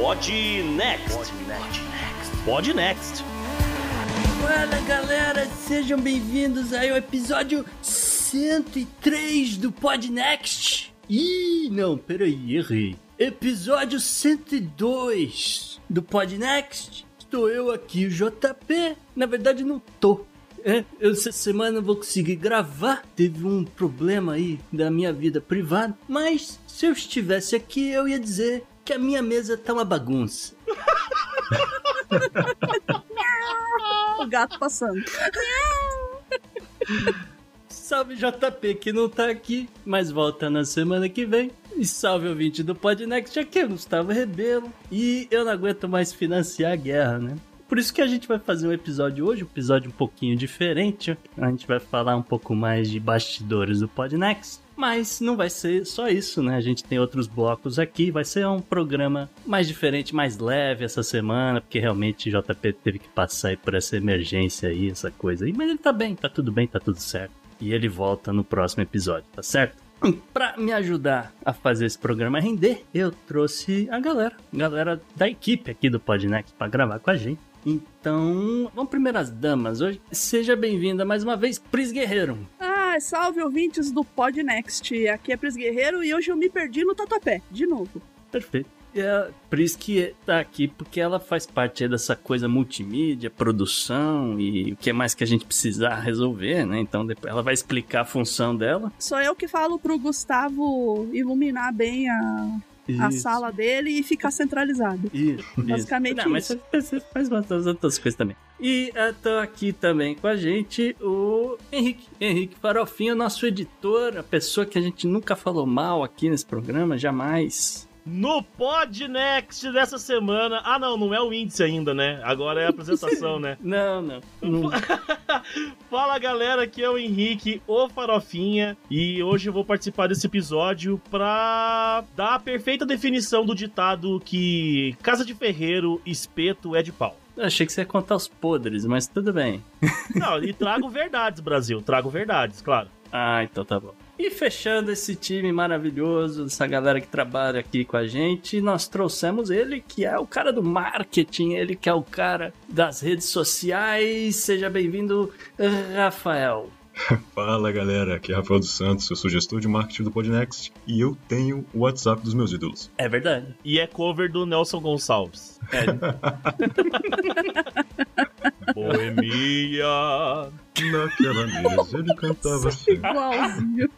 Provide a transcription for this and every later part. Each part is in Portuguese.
Pod Next. Pod Next. Fala galera, sejam bem-vindos aí ao episódio 103 do Pod Next. Ih, não, peraí, errei. Episódio 102 do Pod Next. Estou eu aqui, o JP. Na verdade, não tô. É, eu essa semana não vou conseguir gravar. Teve um problema aí da minha vida privada. Mas se eu estivesse aqui, eu ia dizer que a minha mesa tá uma bagunça. o gato passando. Salve JP que não tá aqui, mas volta na semana que vem. E salve ouvinte do Podnext, aqui é Gustavo Rebelo. E eu não aguento mais financiar a guerra, né? Por isso que a gente vai fazer um episódio hoje, um episódio um pouquinho diferente. A gente vai falar um pouco mais de bastidores do Podnext. Mas não vai ser só isso, né? A gente tem outros blocos aqui. Vai ser um programa mais diferente, mais leve essa semana, porque realmente JP teve que passar por essa emergência aí, essa coisa aí. Mas ele tá bem, tá tudo bem, tá tudo certo. E ele volta no próximo episódio, tá certo? Para me ajudar a fazer esse programa render, eu trouxe a galera, galera da equipe aqui do Podnext para gravar com a gente. Então, vamos primeiro às damas hoje. Seja bem-vinda mais uma vez, Pris Guerreiro. Ah, salve ouvintes do Podnext. Aqui é Pris Guerreiro e hoje eu me perdi no Tatuapé, de novo. Perfeito. E a Pris que tá aqui porque ela faz parte dessa coisa multimídia, produção e o que mais que a gente precisar resolver, né? Então depois ela vai explicar a função dela. Sou eu que falo pro Gustavo iluminar bem a, a sala dele e ficar centralizado. Isso. Basicamente isso. Não, mas você faz bastante outras coisas também. E tô aqui também com a gente o Henrique. Henrique Farofinha, nosso editor, a pessoa que a gente nunca falou mal aqui nesse programa, jamais. No Podnext dessa semana. Ah, não, não é o índice ainda, né? Agora é a apresentação, né? Não, não. não. Fala galera, aqui é o Henrique, o Farofinha, e hoje eu vou participar desse episódio pra dar a perfeita definição do ditado que casa de ferreiro, espeto é de pau. Eu achei que você ia contar os podres, mas tudo bem. Não, e trago verdades, Brasil, trago verdades, claro. Ah, então tá bom. E fechando esse time maravilhoso, essa galera que trabalha aqui com a gente, nós trouxemos ele, que é o cara do marketing, ele que é o cara das redes sociais. Seja bem-vindo, Rafael. Fala galera, aqui é Rafael dos Santos, eu sou gestor de marketing do Podnext e eu tenho o WhatsApp dos meus ídolos. É verdade. E é cover do Nelson Gonçalves. É. Boemia. Naquela mesa ele cantava assim. Igualzinho.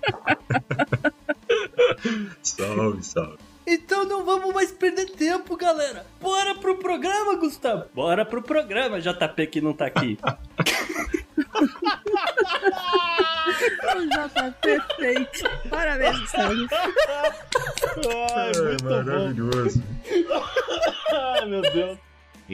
Salve, salve. Então não vamos mais perder tempo, galera. Bora pro programa, Gustavo. Bora pro programa, JP que não tá aqui. O tá perfeito. Parabéns, Gustavo. Ai, muito bom. maravilhoso. Ai, meu Deus.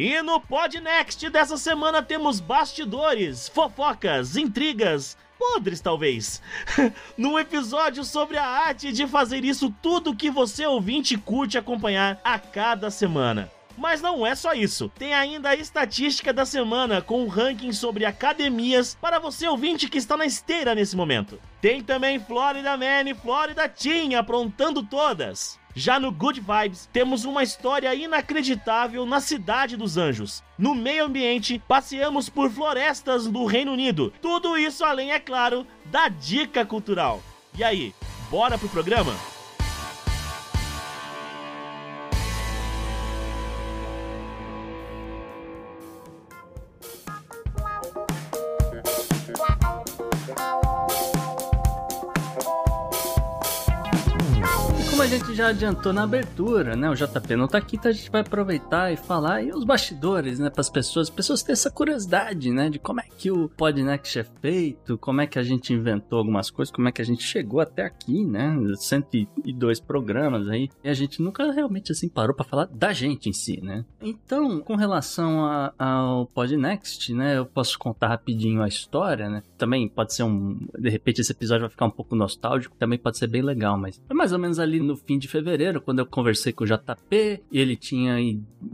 E no Podnext dessa semana temos bastidores, fofocas, intrigas, podres talvez. Num episódio sobre a arte de fazer isso tudo que você ouvinte curte acompanhar a cada semana. Mas não é só isso. Tem ainda a estatística da semana com um ranking sobre academias para você ouvinte que está na esteira nesse momento. Tem também Florida Man e Florida Team aprontando todas. Já no Good Vibes, temos uma história inacreditável na Cidade dos Anjos. No meio ambiente, passeamos por florestas do Reino Unido. Tudo isso além, é claro, da dica cultural. E aí, bora pro programa? Como a gente já adiantou na abertura, né? O JP não tá aqui, então a gente vai aproveitar e falar aí os bastidores, né? Para as pessoas, as pessoas têm essa curiosidade, né? De como é que o Podnext é feito, como é que a gente inventou algumas coisas, como é que a gente chegou até aqui, né? 102 programas aí, e a gente nunca realmente assim parou para falar da gente em si, né? Então, com relação a- ao Podnext, né? Eu posso contar rapidinho a história, né? Também pode ser um. De repente esse episódio vai ficar um pouco nostálgico, também pode ser bem legal, mas foi mais ou menos ali no fim de fevereiro, quando eu conversei com o JP, ele tinha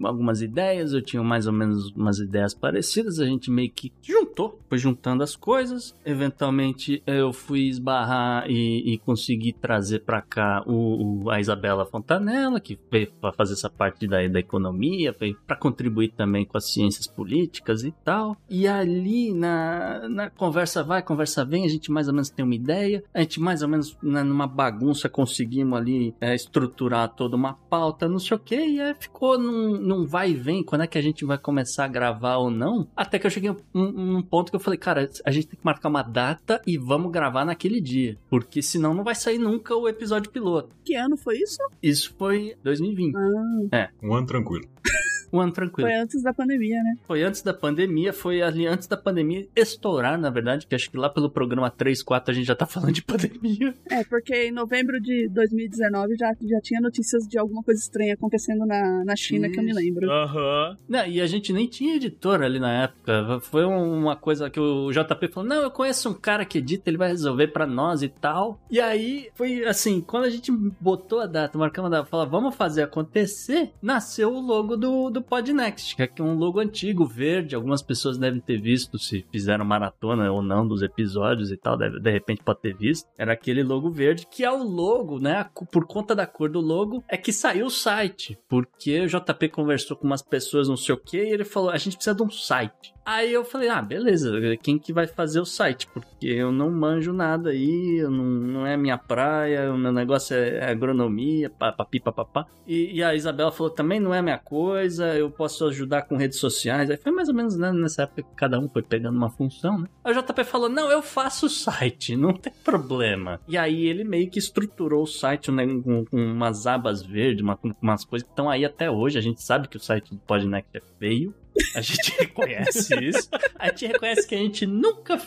algumas ideias, eu tinha mais ou menos umas ideias parecidas, a gente meio que juntou, foi juntando as coisas. Eventualmente eu fui esbarrar e, e conseguir trazer para cá o, o, a Isabela Fontanella, que veio para fazer essa parte da, da economia, veio para contribuir também com as ciências políticas e tal. E ali na, na conversa vai, conversa vem, a gente mais ou menos tem uma ideia, a gente mais ou menos né, numa bagunça conseguimos ali é, estruturar toda uma pauta, não sei o que, e aí ficou num, num vai e vem, quando é que a gente vai começar a gravar ou não, até que eu cheguei num, num ponto que eu falei, cara, a gente tem que marcar uma data e vamos gravar naquele dia, porque senão não vai sair nunca o episódio piloto. Que ano foi isso? Isso foi 2020. Ah. É. Um ano tranquilo. Um ano tranquilo. Foi antes da pandemia, né? Foi antes da pandemia, foi ali antes da pandemia estourar, na verdade, que acho que lá pelo programa 3, 4 a gente já tá falando de pandemia. É, porque em novembro de 2019 já, já tinha notícias de alguma coisa estranha acontecendo na, na China, Isso. que eu me lembro. Aham. Uhum. e a gente nem tinha editor ali na época. Foi uma coisa que o JP falou: não, eu conheço um cara que edita, ele vai resolver para nós e tal. E aí foi assim, quando a gente botou a data, marcamos a data, falou, vamos fazer acontecer, nasceu o logo do, do Podnext, que é um logo antigo, verde. Algumas pessoas devem ter visto se fizeram maratona ou não dos episódios e tal, deve, de repente pode ter visto. Era aquele logo verde, que é o logo, né? Por conta da cor do logo, é que saiu o site. Porque o JP conversou com umas pessoas, não sei o que, e ele falou: a gente precisa de um site. Aí eu falei, ah, beleza, quem que vai fazer o site? Porque eu não manjo nada aí, não, não é minha praia, o meu negócio é, é agronomia, papi, papapá. E, e a Isabela falou, também não é minha coisa, eu posso ajudar com redes sociais. Aí foi mais ou menos né, nessa época que cada um foi pegando uma função, né? O JP falou, não, eu faço o site, não tem problema. E aí ele meio que estruturou o site né, com, com umas abas verdes, uma, umas coisas que estão aí até hoje. A gente sabe que o site do Podnext é feio, a gente reconhece isso. A gente reconhece que a gente nunca,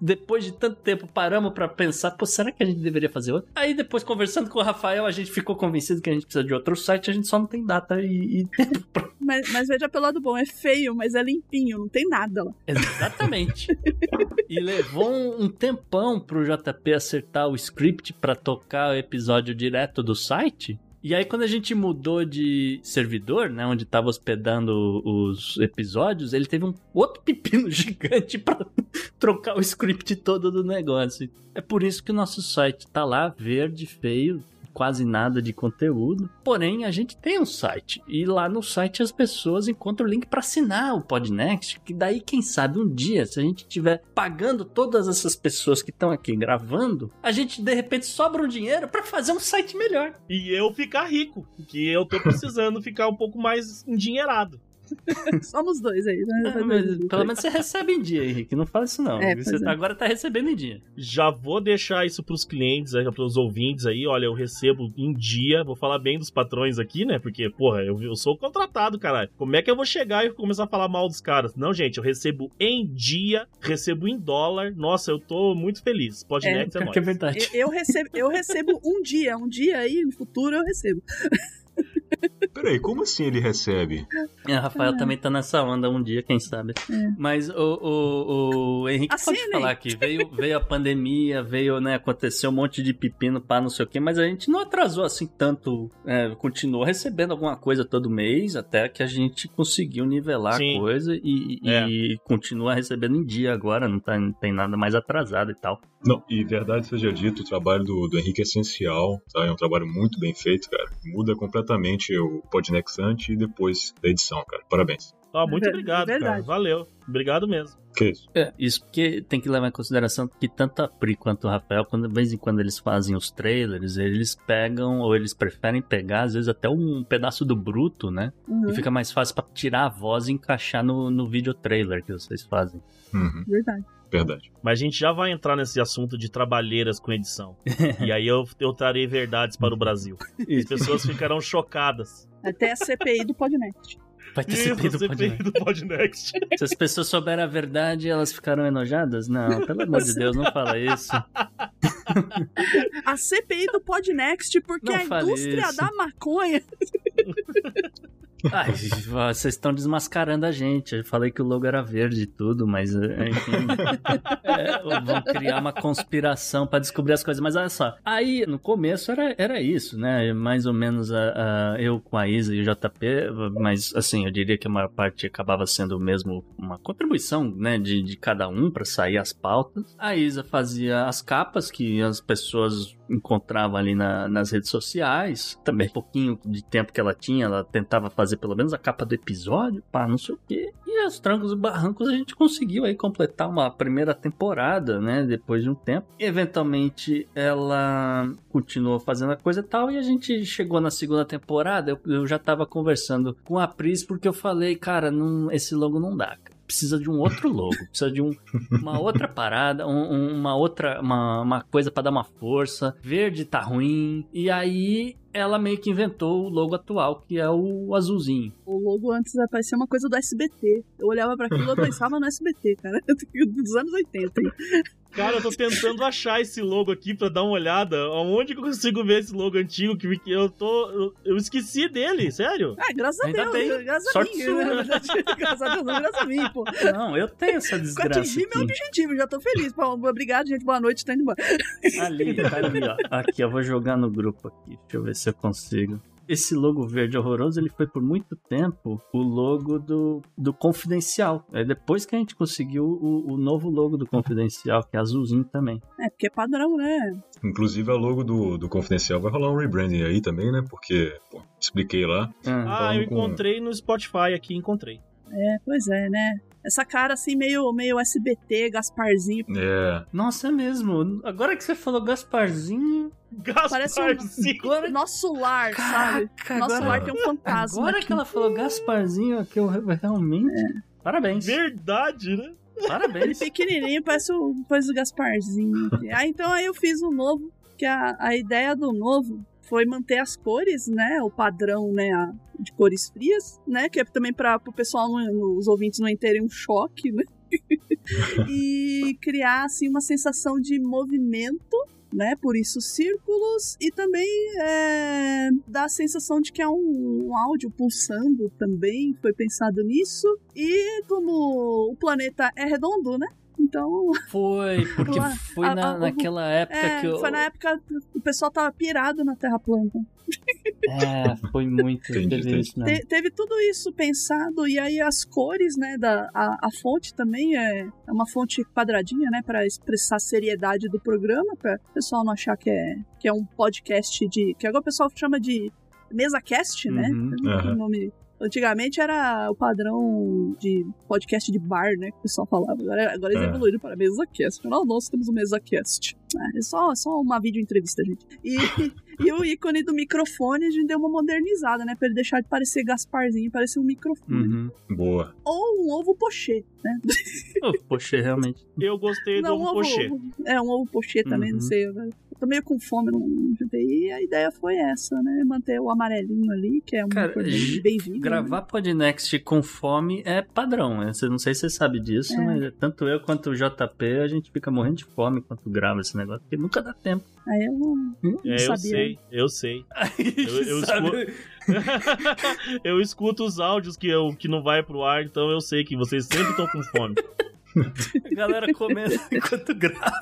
depois de tanto tempo, paramos para pensar, pô, será que a gente deveria fazer outro? Aí depois, conversando com o Rafael, a gente ficou convencido que a gente precisa de outro site, a gente só não tem data e, e tempo pra... mas, mas veja pelo lado bom, é feio, mas é limpinho, não tem nada lá. Exatamente. e levou um tempão pro JP acertar o script para tocar o episódio direto do site. E aí, quando a gente mudou de servidor, né, onde tava hospedando os episódios, ele teve um outro pepino gigante para trocar o script todo do negócio. É por isso que o nosso site tá lá, verde, feio, quase nada de conteúdo. Porém, a gente tem um site e lá no site as pessoas encontram o link para assinar o Podnext, que daí quem sabe um dia, se a gente estiver pagando todas essas pessoas que estão aqui gravando, a gente de repente sobra um dinheiro para fazer um site melhor. E eu ficar rico, que eu tô precisando ficar um pouco mais endinheirado. Somos dois aí, né? É, mas, pelo menos você recebe em dia, Henrique. Não fala isso, não. É, você é. agora tá recebendo em dia. Já vou deixar isso pros clientes, aí, pros ouvintes aí. Olha, eu recebo em dia. Vou falar bem dos patrões aqui, né? Porque, porra, eu, eu sou contratado, caralho. Como é que eu vou chegar e começar a falar mal dos caras? Não, gente, eu recebo em dia, recebo em dólar. Nossa, eu tô muito feliz. Pode é, é, é, é verdade. Eu, eu, recebo, eu recebo um dia. Um dia aí, no futuro, eu recebo. Peraí, como assim ele recebe? É, Rafael é. também tá nessa onda um dia, quem sabe. É. Mas o, o, o Henrique assim, pode falar que veio, veio a pandemia, veio, né, aconteceu um monte de pepino para não sei o quê, mas a gente não atrasou assim tanto, é, continuou recebendo alguma coisa todo mês, até que a gente conseguiu nivelar Sim. a coisa e, e é. continua recebendo em dia agora, não, tá, não tem nada mais atrasado e tal. Não, e verdade seja dito, o trabalho do, do Henrique é essencial, tá? É um trabalho muito bem feito, cara. Muda completamente o Podnext antes e depois da edição, cara. Parabéns. Ah, muito é obrigado, cara. Valeu. Obrigado mesmo. Que isso? É, isso porque tem que levar em consideração que tanto a Pri quanto o Rafael, quando de vez em quando eles fazem os trailers, eles pegam, ou eles preferem pegar, às vezes, até um pedaço do bruto, né? Uhum. E fica mais fácil para tirar a voz e encaixar no, no vídeo trailer que vocês fazem. Uhum. Verdade. Verdade. Mas a gente já vai entrar nesse assunto de trabalheiras com edição. e aí eu, eu trarei verdades para o Brasil. As pessoas ficarão chocadas. Até a CPI do Podnext. Vai ter Isso, CPI, do, CPI do Podnext. Se as pessoas souberem a verdade, elas ficarão enojadas? Não, pelo amor de Deus, não fala isso. A CPI do Podnext, porque não a indústria isso. da maconha Ai, vocês estão desmascarando a gente. Eu falei que o logo era verde e tudo, mas é, enfim. é, vão criar uma conspiração para descobrir as coisas. Mas olha só, aí no começo era, era isso, né? Mais ou menos a, a, eu com a Isa e o JP, mas assim, eu diria que a maior parte acabava sendo mesmo uma contribuição, né, de, de cada um para sair as pautas. A Isa fazia as capas que as pessoas encontrava ali na, nas redes sociais. Também, um pouquinho de tempo que ela tinha, ela tentava fazer pelo menos a capa do episódio, pá, não sei o quê. E aos trancos e barrancos a gente conseguiu aí completar uma primeira temporada, né? Depois de um tempo. Eventualmente ela continuou fazendo a coisa e tal. E a gente chegou na segunda temporada. Eu, eu já tava conversando com a Pris porque eu falei, cara, não, esse logo não dá, cara precisa de um outro logo, precisa de um, uma outra parada, um, uma outra, uma, uma coisa para dar uma força. Verde tá ruim. E aí ela meio que inventou o logo atual, que é o azulzinho. O logo antes parecia uma coisa do SBT. Eu olhava para aquilo e pensava no SBT, cara. Dos anos 80. Cara, eu tô tentando achar esse logo aqui pra dar uma olhada. Aonde que eu consigo ver esse logo antigo que eu tô. Eu, eu esqueci dele, sério? Ah, graças Ainda a Deus. Tem. Graças Sorte a mim. Sua. Né? graças a Deus, não, graças a mim, pô. Não, eu tenho essa desgraça. Atingi meu objetivo, já tô feliz. Obrigado, gente. Boa noite, tá indo embora. Ali, tá ali, ó. Aqui, eu vou jogar no grupo aqui. Deixa eu ver se eu consigo esse logo verde horroroso, ele foi por muito tempo o logo do, do Confidencial. É depois que a gente conseguiu o, o novo logo do Confidencial, que é azulzinho também. É, porque é padrão, né? Inclusive, a logo do, do Confidencial vai rolar um rebranding aí também, né? Porque, pô, expliquei lá. Ah, eu encontrei no Spotify aqui, encontrei. É, pois é, né? Essa cara assim, meio, meio SBT, Gasparzinho. É. Nossa, é mesmo. Agora que você falou Gasparzinho. Gasparzinho. Parece um, nosso lar, Caraca, sabe? Nosso agora, lar tem um fantasma. Agora aqui. que ela falou Gasparzinho, que eu realmente. É. Parabéns. Verdade, né? Parabéns. Ele pequenininho, parece o, parece o Gasparzinho. ah, então aí eu fiz o um novo, que a, a ideia do novo foi manter as cores, né? O padrão, né? A, de cores frias, né? Que é também para o pessoal, os ouvintes não terem um choque, né? e criar assim uma sensação de movimento né? Por isso círculos e também é, dá a sensação de que é um, um, áudio pulsando também, foi pensado nisso. E como o planeta é redondo, né? Então. Foi, porque foi a, na, a, naquela época é, que eu. Foi na época o pessoal tava pirado na Terra plana. É, foi muito. teve, isso, Te, teve tudo isso pensado, e aí as cores, né? Da, a, a fonte também é, é uma fonte quadradinha, né? Pra expressar a seriedade do programa, pra o pessoal não achar que é, que é um podcast de. que agora o pessoal chama de mesa cast, né? Uhum, uhum. nome Antigamente era o padrão de podcast de bar, né? Que o pessoal falava. Agora, agora eles é. evoluíram para mesa cast. Não, nós temos o mesa cast. É, é só, só uma vídeo entrevista, gente. E, e o ícone do microfone a gente deu uma modernizada, né? Pra ele deixar de parecer Gasparzinho, parecer um microfone. Uhum. Boa. Ou um ovo pochê, né? Ovo pochê, realmente. Eu gostei do não, ovo, ovo pochê. É, um ovo pochê também, uhum. não sei. Velho tô meio com fome, não, não E a ideia foi essa, né? Manter o amarelinho ali, que é um Cara, bem vivo. Gravar né? Podnext com fome é padrão. Né? Não sei se você sabe disso, é. mas tanto eu quanto o JP, a gente fica morrendo de fome enquanto grava esse negócio, porque nunca dá tempo. Aí eu não, não é, eu sei, eu sei. eu, eu escuto... eu escuto os áudios que, eu, que não vai pro ar, então eu sei que vocês sempre estão com fome. A galera comendo enquanto grava.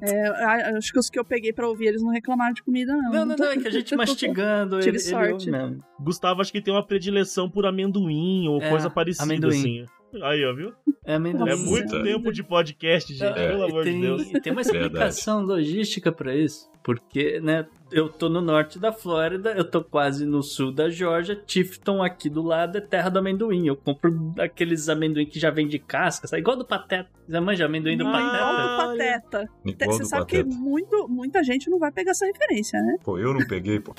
É, acho que os que eu peguei pra ouvir, eles não reclamaram de comida, não. Não, não, não, é que a gente mastigando. Tive ele, sorte. Ele Gustavo acho que tem uma predileção por amendoim ou é, coisa parecida amendoim. assim. Aí, ó, viu? É, amendoim. é muito tempo de podcast, gente, é, pelo amor tem, de Deus. Tem uma explicação Verdade. logística para isso. Porque, né, eu tô no norte da Flórida, eu tô quase no sul da Georgia, Tifton aqui do lado é terra do amendoim. Eu compro aqueles amendoim que já vem de casca, sabe? igual do Pateta. Você manja amendoim do Pateta? Igual do Pateta. Igual Você do sabe pateta. que muito, muita gente não vai pegar essa referência, né? Pô, eu não peguei, pô.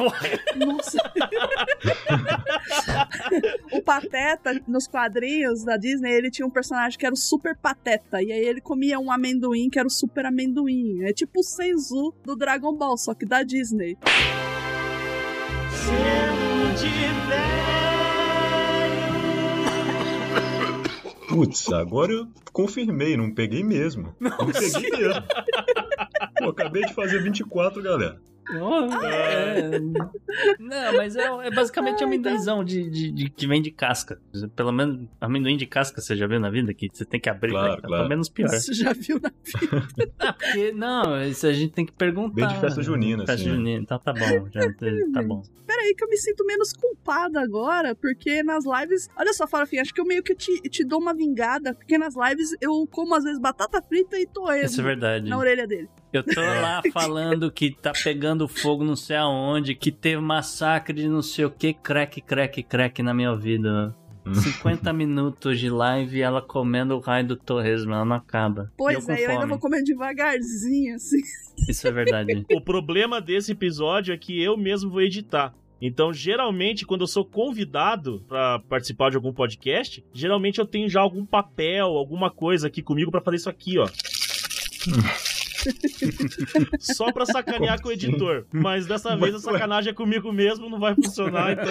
Nossa. o Pateta, nos quadrinhos da Disney, ele tinha um personagem que era o Super Pateta. E aí ele comia um amendoim que era o Super Amendoim. É tipo o Senzu do Dragon Ball, só que da Disney. Putz, agora eu confirmei, não peguei mesmo. Não peguei mesmo. Pô, acabei de fazer 24, galera. Oh, é. Não, mas é, é basicamente Ai, amendoizão de, de, de- que vem de casca. Pelo menos amendoim de casca você já viu na vida que você tem que abrir. Claro, né? claro. Pelo menos pior. Você já viu na Ah, porque, não, isso a gente tem que perguntar. Bem de festa junina, Festa assim, né? junina, então tá bom, já, tá bom. Peraí que eu me sinto menos culpada agora, porque nas lives. Olha só, Farofinha, acho que eu meio que te, te dou uma vingada, porque nas lives eu como às vezes batata frita e torresmo Isso é verdade. na orelha dele. Eu tô lá falando que tá pegando fogo não sei aonde, que teve massacre de não sei o que, crack, crack, crack na minha vida. 50 minutos de live e ela comendo o raio do torresmo, ela não acaba. Pois com é, eu ainda vou comer devagarzinho, assim. Isso é verdade. O problema desse episódio é que eu mesmo vou editar. Então, geralmente, quando eu sou convidado pra participar de algum podcast, geralmente eu tenho já algum papel, alguma coisa aqui comigo pra fazer isso aqui, ó. Só pra sacanear com o editor. Mas dessa vez a sacanagem é comigo mesmo, não vai funcionar, então.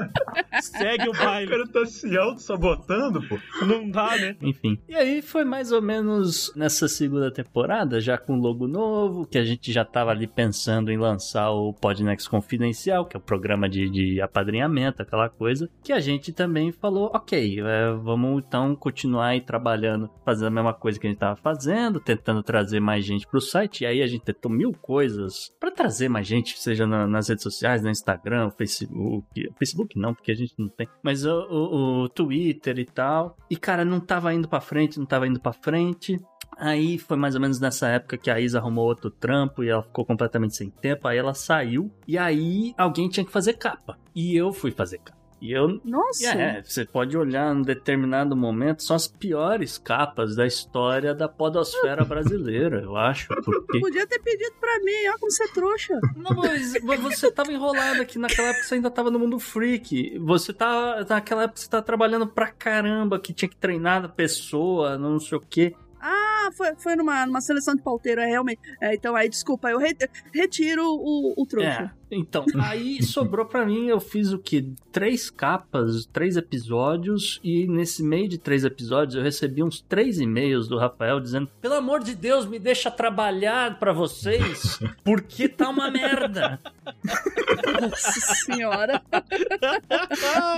Segue o O baile. cara tá se auto-sabotando, pô. Não dá, né? Enfim. E aí foi mais ou menos nessa segunda temporada, já com logo novo, que a gente já tava ali pensando em lançar o Podnext Confidencial, que é o programa de, de apadrinhamento, aquela coisa, que a gente também falou, ok, é, vamos então continuar aí trabalhando, fazendo a mesma coisa que a gente tava fazendo, tentando trazer mais gente pro site, e aí a gente tentou mil coisas pra trazer mais gente, seja na- nas redes sociais, no Instagram, o Facebook, Facebook não, porque a gente não tem, mas o, o- o Twitter e tal, e cara, não tava indo pra frente, não tava indo pra frente, Aí foi mais ou menos nessa época que a Isa arrumou outro trampo e ela ficou completamente sem tempo. Aí ela saiu e aí alguém tinha que fazer capa. E eu fui fazer capa. E eu. Nossa! É, você pode olhar num determinado momento, são as piores capas da história da podosfera brasileira, eu acho. Porque. Podia ter pedido pra mim, ó, como você é trouxa. Não, mas você tava enrolado aqui. Naquela época você ainda tava no mundo freak. Você tá. Naquela época você tá trabalhando pra caramba, que tinha que treinar a pessoa, não sei o quê. Ah, foi, foi numa, numa seleção de pauteiro, é realmente. É, então aí, desculpa, eu re- retiro o, o trouxa. É, então, aí sobrou pra mim, eu fiz o que? Três capas, três episódios, e nesse meio de três episódios eu recebi uns três e-mails do Rafael dizendo: pelo amor de Deus, me deixa trabalhar pra vocês, porque tá uma merda. Nossa senhora.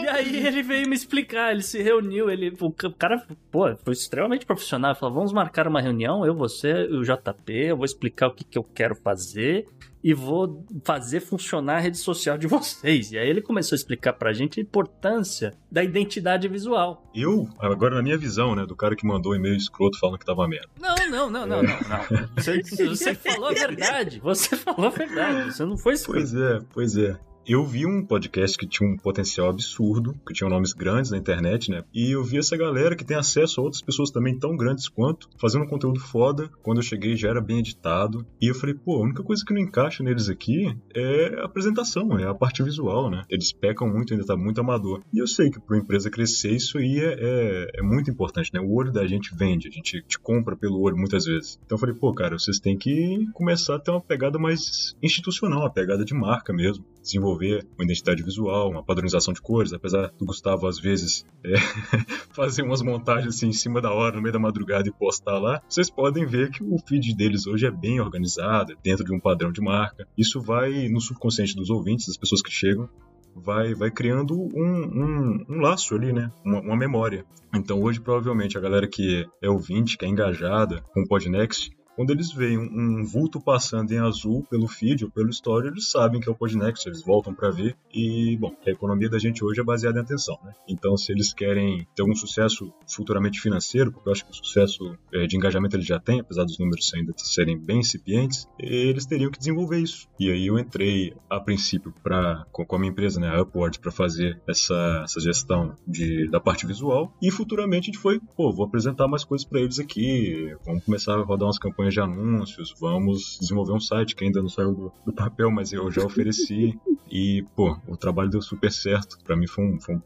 E aí ele veio me explicar, ele se reuniu, ele, o cara, pô, foi extremamente profissional, falou, vamos marcar uma reunião, eu, você e o JP, eu vou explicar o que, que eu quero fazer e vou fazer funcionar a rede social de vocês. E aí ele começou a explicar pra gente a importância da identidade visual. Eu, agora na minha visão, né, do cara que mandou o e-mail escroto falando que tava merda. Não, não, não, não, não, não. Você, você falou a verdade, você falou a verdade, você não foi escroto. Pois é, pois é. Eu vi um podcast que tinha um potencial absurdo, que tinha nomes grandes na internet, né? E eu vi essa galera que tem acesso a outras pessoas também tão grandes quanto, fazendo um conteúdo foda. Quando eu cheguei já era bem editado. E eu falei, pô, a única coisa que não encaixa neles aqui é a apresentação, é a parte visual, né? Eles pecam muito, ainda tá muito amador. E eu sei que pra uma empresa crescer, isso aí é, é, é muito importante, né? O olho da gente vende, a gente te compra pelo olho muitas vezes. Então eu falei, pô, cara, vocês têm que começar a ter uma pegada mais institucional, uma pegada de marca mesmo. Desenvolver uma identidade visual, uma padronização de cores, apesar do Gustavo às vezes é, fazer umas montagens assim em cima da hora, no meio da madrugada e postar lá, vocês podem ver que o feed deles hoje é bem organizado, dentro de um padrão de marca. Isso vai no subconsciente dos ouvintes, das pessoas que chegam, vai, vai criando um, um, um laço ali, né? Uma, uma memória. Então hoje, provavelmente, a galera que é ouvinte, que é engajada com o Podnext, quando eles veem um, vulto passando em azul pelo feed ou pelo story, eles sabem que é o Podnext, eles voltam para ver. E, bom, a economia da gente hoje é baseada em atenção, né? Então, se eles querem ter algum sucesso futuramente financeiro, porque eu acho que o sucesso é, de engajamento eles já têm, apesar dos números ainda serem bem incipientes, eles teriam que desenvolver isso. E aí eu entrei, a princípio, pra, com a minha empresa, né, a Upward, para fazer essa, essa gestão de, da parte visual. E futuramente a gente foi, pô, vou apresentar mais coisas para eles aqui, vamos começar a rodar umas campanhas de anúncios, vamos desenvolver um site que ainda não saiu do, do papel, mas eu já ofereci. E, pô, o trabalho deu super certo. Para mim foi um, foi um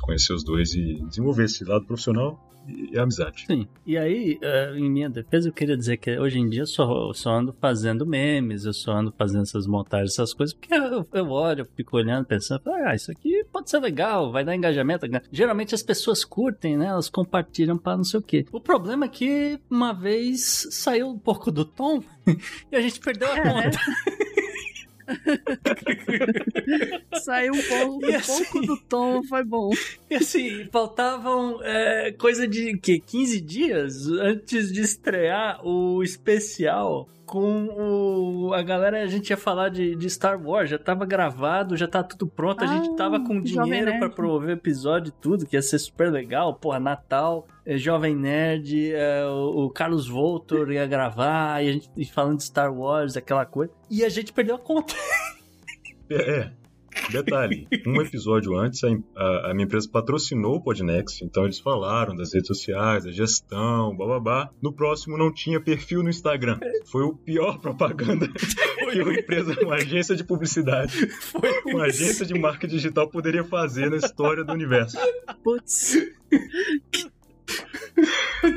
conhecer os dois e desenvolver esse lado profissional e, e amizade. Sim. E aí, eh, em minha defesa, eu queria dizer que hoje em dia eu só, eu só ando fazendo memes, eu só ando fazendo essas montagens, essas coisas, porque eu, eu olho, eu fico olhando, pensando, ah, isso aqui pode ser legal, vai dar engajamento. Geralmente as pessoas curtem, né? Elas compartilham para não sei o quê. O problema é que uma vez saiu um pouco do tom e a gente perdeu a É. Saiu um pouco, um assim- pouco do tom, foi bom. E assim, faltavam é, coisa de que 15 dias antes de estrear o especial com o, a galera, a gente ia falar de, de Star Wars, já tava gravado, já tá tudo pronto, a gente Ah, tava com dinheiro pra Nerd. promover o episódio e tudo, que ia ser super legal, porra, Natal, é, Jovem Nerd, é, o, o Carlos Voltor ia gravar, e a gente e falando de Star Wars, aquela coisa, e a gente perdeu a conta. É, é. Detalhe, um episódio antes, a, a- a minha empresa patrocinou o Podnext, então eles falaram das redes sociais, da gestão, bababá. No próximo não tinha perfil no Instagram. Foi o pior propaganda que uma empresa, uma agência de publicidade, Foi uma agência de marketing digital poderia fazer na história do universo. Putz.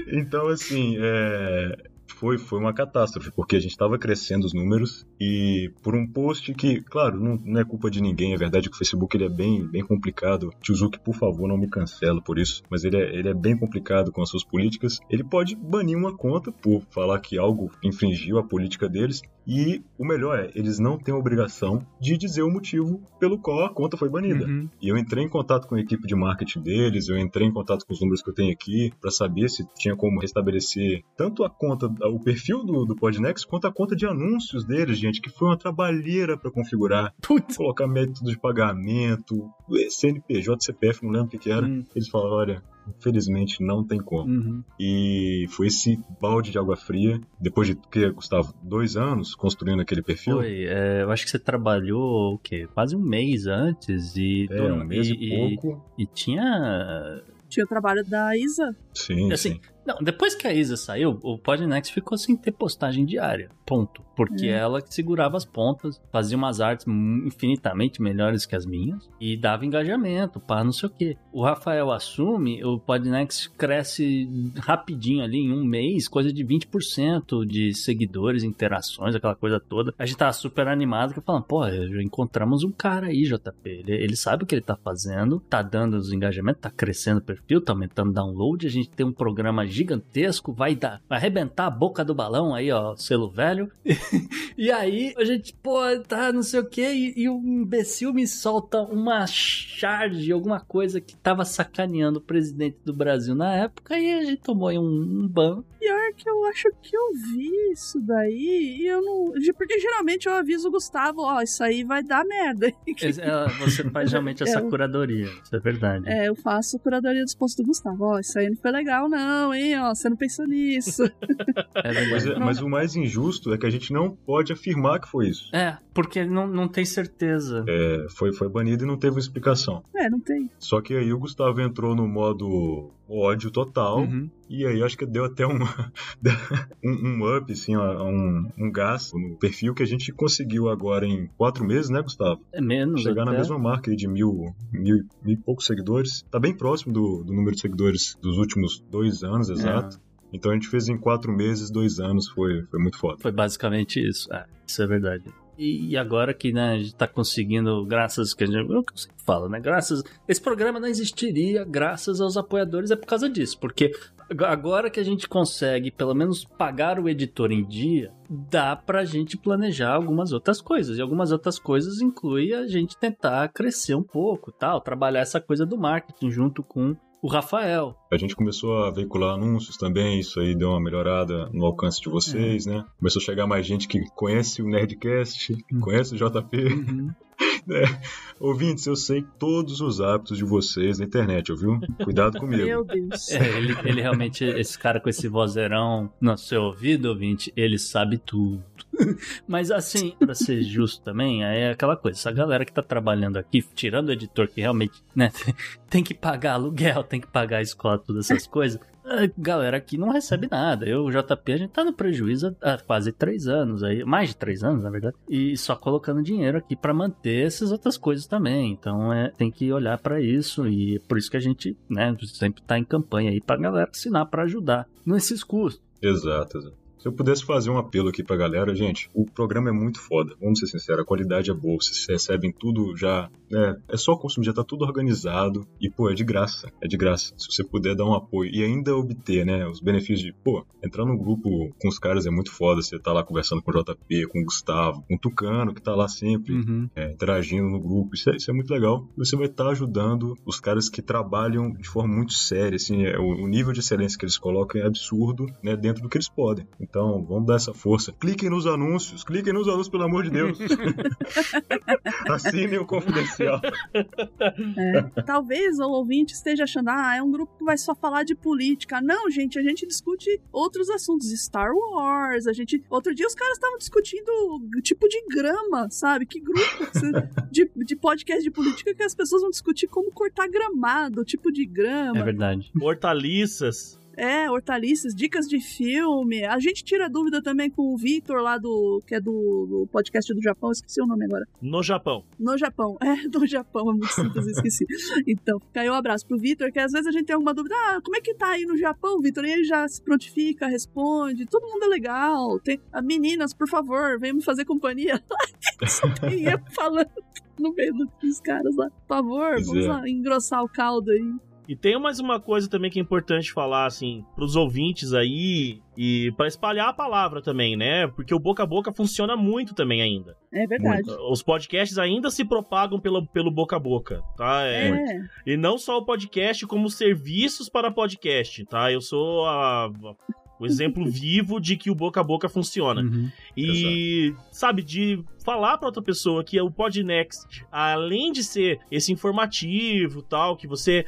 Então, assim, é, foi, foi uma catástrofe, porque a gente estava crescendo os números e por um post que, claro, não, não é culpa de ninguém, é verdade que o Facebook ele é bem, bem complicado. Tio Zuki, por favor, não me cancela por isso, mas ele é, ele é bem complicado com as suas políticas. Ele pode banir uma conta por falar que algo infringiu a política deles e o melhor é, eles não têm a obrigação de dizer o motivo pelo qual a conta foi banida. Uhum. E eu entrei em contato com a equipe de marketing deles, eu entrei em contato com os números que eu tenho aqui para saber se tinha como restabelecer tanto a conta, o perfil do, do Podnext, quanto a conta de anúncios deles, gente, que foi uma trabalheira para configurar, Putz. colocar método de pagamento, CNPJ, CPF, não lembro o que, que era. Hum. Eles falaram, olha, infelizmente não tem como. Uhum. E foi esse balde de água fria, depois de que, Gustavo, dois anos construindo aquele perfil. Foi, é, eu acho que você trabalhou o quê? Quase um mês antes e, É, um mês e, e, pouco. e tinha. Tinha o trabalho da Isa. Sim, Assim, sim. Não, depois que a Isa saiu, o Podnext ficou sem ter postagem diária. Ponto. Porque É. ela que segurava as pontas, fazia umas artes infinitamente melhores que as minhas e dava engajamento, pá, não sei o quê. O Rafael assume, o Podnext cresce rapidinho ali, em um mês, coisa de 20% de seguidores, interações, aquela coisa toda. A gente tava super animado, que falando, pô, já encontramos um cara aí, JP. Ele, ele sabe o que ele tá fazendo, tá dando os engajamentos, tá crescendo o perfil, tá aumentando o download, a gente tem um programa gigantesco, vai dar, vai arrebentar a boca do balão aí, ó, selo velho. e aí a gente, pô, tá, não sei o que, e, o imbecil me solta uma charge, alguma coisa que tava sacaneando o presidente do Brasil na época, e a gente tomou aí um, um ban. Pior que eu acho que eu vi isso daí e eu não. Porque geralmente eu aviso o Gustavo, ó, isso aí vai dar merda. É, Você faz realmente essa É, o- curadoria, isso é verdade. É, eu faço curadoria dos postos do Gustavo. Ó, isso aí não foi legal, não, hein? Ó, você não pensou nisso. É verdade. Mas, é- mas o mais injusto é que a gente não pode afirmar que foi isso. É, porque não, não tem certeza. É, foi, foi banido e não teve uma explicação. é, não tem. Só que aí o Gustavo entrou no modo ódio total. Uhum. E aí acho que deu até uma, um, um up, assim, ó, um, um gás no perfil que a gente conseguiu agora em quatro meses, né, Gustavo? É menos Chegar na até. mesma marca aí de mil, mil, mil e poucos seguidores. Tá bem próximo do, do número de seguidores dos últimos dois anos, exato. Então a gente fez em quatro meses, dois anos, foi, foi muito foda. Foi basicamente isso. É, isso é verdade. E, agora que né, a gente tá conseguindo, graças que a gente. Eu sempre falo, né? Graças. Esse programa não existiria graças aos apoiadores, é por causa disso. Porque ag- agora que a gente consegue, pelo menos, pagar o editor em dia, dá pra gente planejar algumas outras coisas. E algumas outras coisas inclui a gente tentar crescer um pouco, tal, trabalhar essa coisa do marketing junto com o Rafael. A gente começou a veicular anúncios também, isso aí deu uma melhorada no alcance de vocês, né? Começou a chegar mais gente que conhece o Nerdcast, Hum. conhece o JP. Ouvintes, eu sei todos os hábitos de vocês na internet, ouviu? Cuidado comigo. Meu Deus. É, ele, ele realmente, esse cara com esse vozeirão no seu ouvido, ouvinte, ele sabe tudo. Mas assim, pra ser justo também, é aquela coisa, essa galera que tá trabalhando aqui, tirando o editor que realmente, né, tem que pagar aluguel, tem que pagar a escola, todas essas coisas, a galera aqui não recebe nada. Eu, o JP, a gente tá no prejuízo há quase três anos aí, mais de três anos, na verdade, e só colocando dinheiro aqui pra manter essas outras coisas também. Então, é, tem que olhar pra isso e é por isso que a gente, né, sempre tá em campanha aí pra galera assinar pra ajudar nesses custos. Exato, exato. Se eu pudesse fazer um apelo aqui pra galera, gente, o programa é muito foda. Vamos ser sinceros, a qualidade é boa. Vocês recebem tudo já. né? é só consumir, já tá tudo organizado. E, pô, é de graça. É de graça. Se você puder dar um apoio e ainda obter, né, os benefícios de, pô, entrar no grupo com os caras é muito foda. Você tá lá conversando com o JP, com o Gustavo, com o Tucano, que tá lá sempre Uhum. é, interagindo no grupo. Isso é, isso é muito legal. Você vai estar ajudando os caras que trabalham de forma muito séria. Assim, é, o, o nível de excelência que eles colocam é absurdo, né, dentro do que eles podem. Então, vamos dar essa força. Cliquem nos anúncios, cliquem nos anúncios, pelo amor de Deus. Assinem o confidencial. É. Talvez o ouvinte esteja achando, ah, é um grupo que vai só falar de política. Não, gente, a gente discute outros assuntos. Star Wars, a gente. Outro dia os caras estavam discutindo tipo de grama, sabe? Que grupo de, de podcast de política que as pessoas vão discutir como cortar gramado, tipo de É grama. verdade. Hortaliças. É, hortaliças, dicas de filme. A gente tira dúvida também com o Victor lá do. que é do, do podcast do Japão, esqueci o nome agora. No Japão. No Japão. É, no Japão, é muito simples, esqueci. Então, caiu um abraço pro Vitor, que às vezes a gente tem alguma dúvida. Ah, como é que tá aí no Japão, Vitor? E ele já se prontifica, responde. Todo mundo é legal. Tem... Ah, Meninas, por favor, venham me fazer companhia. Tem eu falando no meio dos caras lá. Por favor, Pois vamos é. lá, engrossar o caldo aí. E tem mais uma coisa também que é importante falar, assim, pros ouvintes aí e pra espalhar a palavra também, né? Porque o boca a boca funciona muito também ainda. É verdade. Os podcasts ainda se propagam pelo, pelo boca a boca, tá? É, É, E não só o podcast, como serviços para podcast, tá? Eu sou a- o exemplo vivo de que o boca a boca funciona. Uhum. E, sabe, de falar pra outra pessoa que o Podnext, além de ser esse informativo tal, que você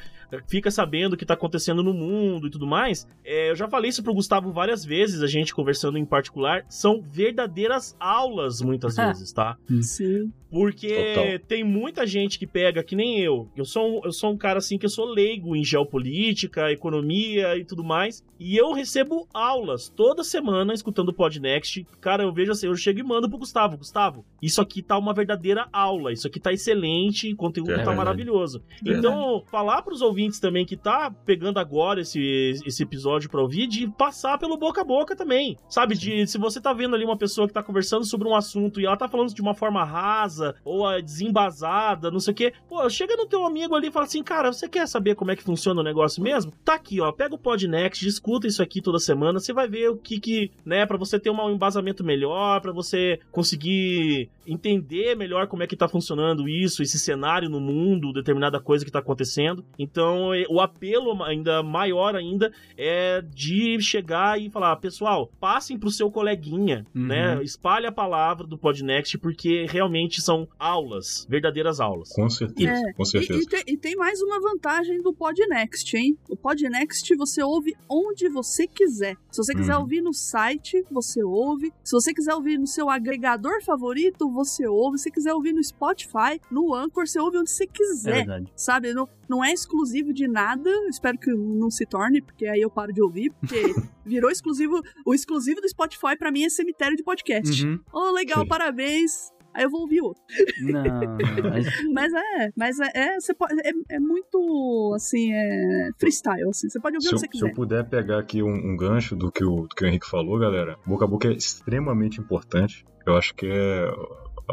fica sabendo o que tá acontecendo no mundo e tudo mais, é, eu já falei isso pro Gustavo várias vezes, a gente conversando em particular, são verdadeiras aulas muitas vezes, tá? sim. Porque Total. tem muita gente que pega, que nem eu. Eu sou, um, eu sou um cara assim que eu sou leigo em geopolítica, economia e tudo mais. E eu recebo aulas toda semana escutando o Podnext. Cara, eu vejo assim, eu chego e mando pro Gustavo. Gustavo, isso aqui tá uma verdadeira aula. Isso aqui tá excelente, o conteúdo É tá verdade. maravilhoso. Então, falar pros ouvintes também que tá pegando agora esse, esse episódio pra ouvir, de passar pelo boca a boca também. Sabe? De se você tá vendo ali uma pessoa que tá conversando sobre um assunto e ela tá falando de uma forma rasa ou ah, desembasada, não sei o quê. Pô, chega no teu amigo ali e fala assim, cara, você quer saber como é que funciona o negócio mesmo? Tá aqui, ó, pega o Podnext, escuta isso aqui toda semana, você vai ver o que que, né, pra você ter um embasamento melhor, pra você conseguir entender melhor como é que tá funcionando isso, esse cenário no mundo, determinada coisa que tá acontecendo. Então, eh, o apelo ainda maior ainda é de chegar e falar, pessoal, passem pro seu coleguinha, Uhum. né? Espalhe a palavra do Podnext, porque realmente são aulas, verdadeiras aulas. Com certeza, É. com E, certeza. e tem, e tem mais uma vantagem do Podnext, hein? O Podnext você ouve onde você quiser. Se você quiser Uhum. ouvir no site, você ouve. Se você quiser ouvir no seu agregador favorito, você ouve. Se você quiser ouvir no Spotify, no Anchor, você ouve onde você É quiser. verdade. Sabe? Não, não é exclusivo de nada. Espero que não se torne, porque aí eu paro de ouvir. Porque virou exclusivo. O exclusivo do Spotify pra mim é cemitério de podcast. Uhum. Oh, legal, Sim. parabéns. Aí eu vou ouvir outro. Não, mas Mas é, mas é, é, você pode, é, é muito, assim, é freestyle, assim. Você pode ouvir Se eu, onde você se eu quiser. puder pegar aqui um, um gancho do que, o, do que o Henrique falou, galera, boca a boca é extremamente importante. Eu acho que é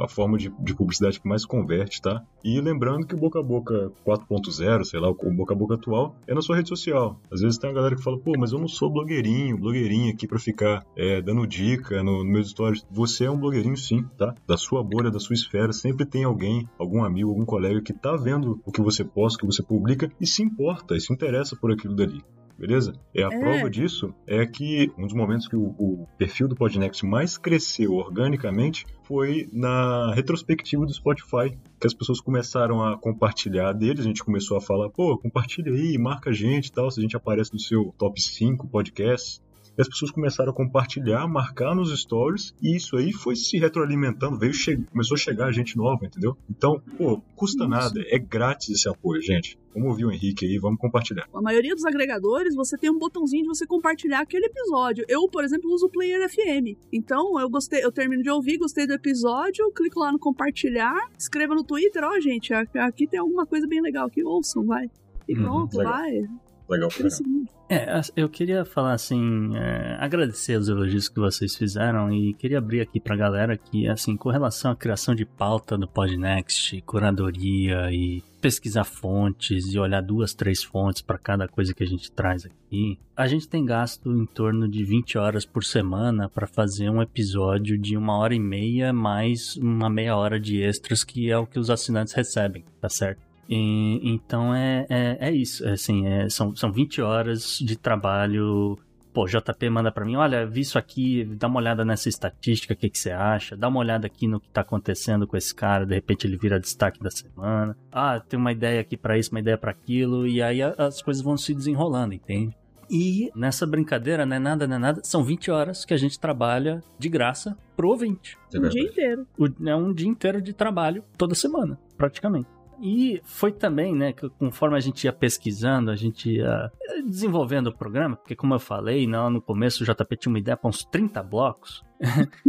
a forma de, de publicidade que mais converte, tá? E lembrando que o boca a boca 4.0, sei lá, o boca a boca atual, é na sua rede social. Às vezes tem uma galera que fala, pô, mas eu não sou blogueirinho, blogueirinha aqui pra ficar é, dando dica no, no meus stories. Você é um blogueirinho sim, tá? Da sua bolha, da sua esfera, sempre tem alguém, algum amigo, algum colega que tá vendo o que você posta, o que você publica e se importa, e se interessa por aquilo dali beleza? É a É. prova disso é que um dos momentos que o, o perfil do Podnext mais cresceu organicamente foi na retrospectiva do Spotify, que as pessoas começaram a compartilhar dele, a gente começou a falar, pô, compartilha aí, marca a gente e tal, se a gente aparece no seu top 5 podcasts. E as pessoas começaram a compartilhar, marcar nos stories, e isso aí foi se retroalimentando, veio começou a chegar gente nova, entendeu? Então, pô, custa nada, é grátis esse apoio, gente. Vamos ouvir o Henrique aí, vamos compartilhar. A maioria dos agregadores, você tem um botãozinho de você compartilhar aquele episódio. Eu, por exemplo, uso o Player FM. Então, eu gostei, eu termino de ouvir, gostei do episódio, clico lá no compartilhar, escreva no Twitter, ó, gente, a- aqui tem alguma coisa bem legal aqui, ouçam, vai. E Uhum, pronto, legal. vai. Legal pra É, eu queria falar assim, é, agradecer os elogios que vocês fizeram e queria abrir aqui pra galera que, assim, com relação à criação de pauta do Podnext, curadoria e pesquisar fontes e olhar duas, três fontes para cada coisa que a gente traz aqui, a gente tem gasto em torno de 20 horas por semana para fazer um episódio de uma hora e meia mais uma meia hora de extras, que é o que os assinantes recebem, tá certo? E, então é, é, é isso, é, assim, é, são, são 20 horas de trabalho. Pô, JP manda para mim, olha, vi isso aqui, dá uma olhada nessa estatística, o que, que você acha? Dá uma olhada aqui no que tá acontecendo com esse cara, de repente ele vira destaque da semana. Ah, tem uma ideia aqui para isso, uma ideia para aquilo, e aí as coisas vão se desenrolando, entende? E nessa brincadeira, não é nada, não é nada, são 20 horas que a gente trabalha de graça pro ouvinte. É um dia inteiro. É um dia inteiro de trabalho toda semana, praticamente. E foi também, né, que conforme a gente ia pesquisando, a gente ia desenvolvendo o programa, porque como eu falei, não, no começo o JP tinha uma ideia para uns 30 blocos.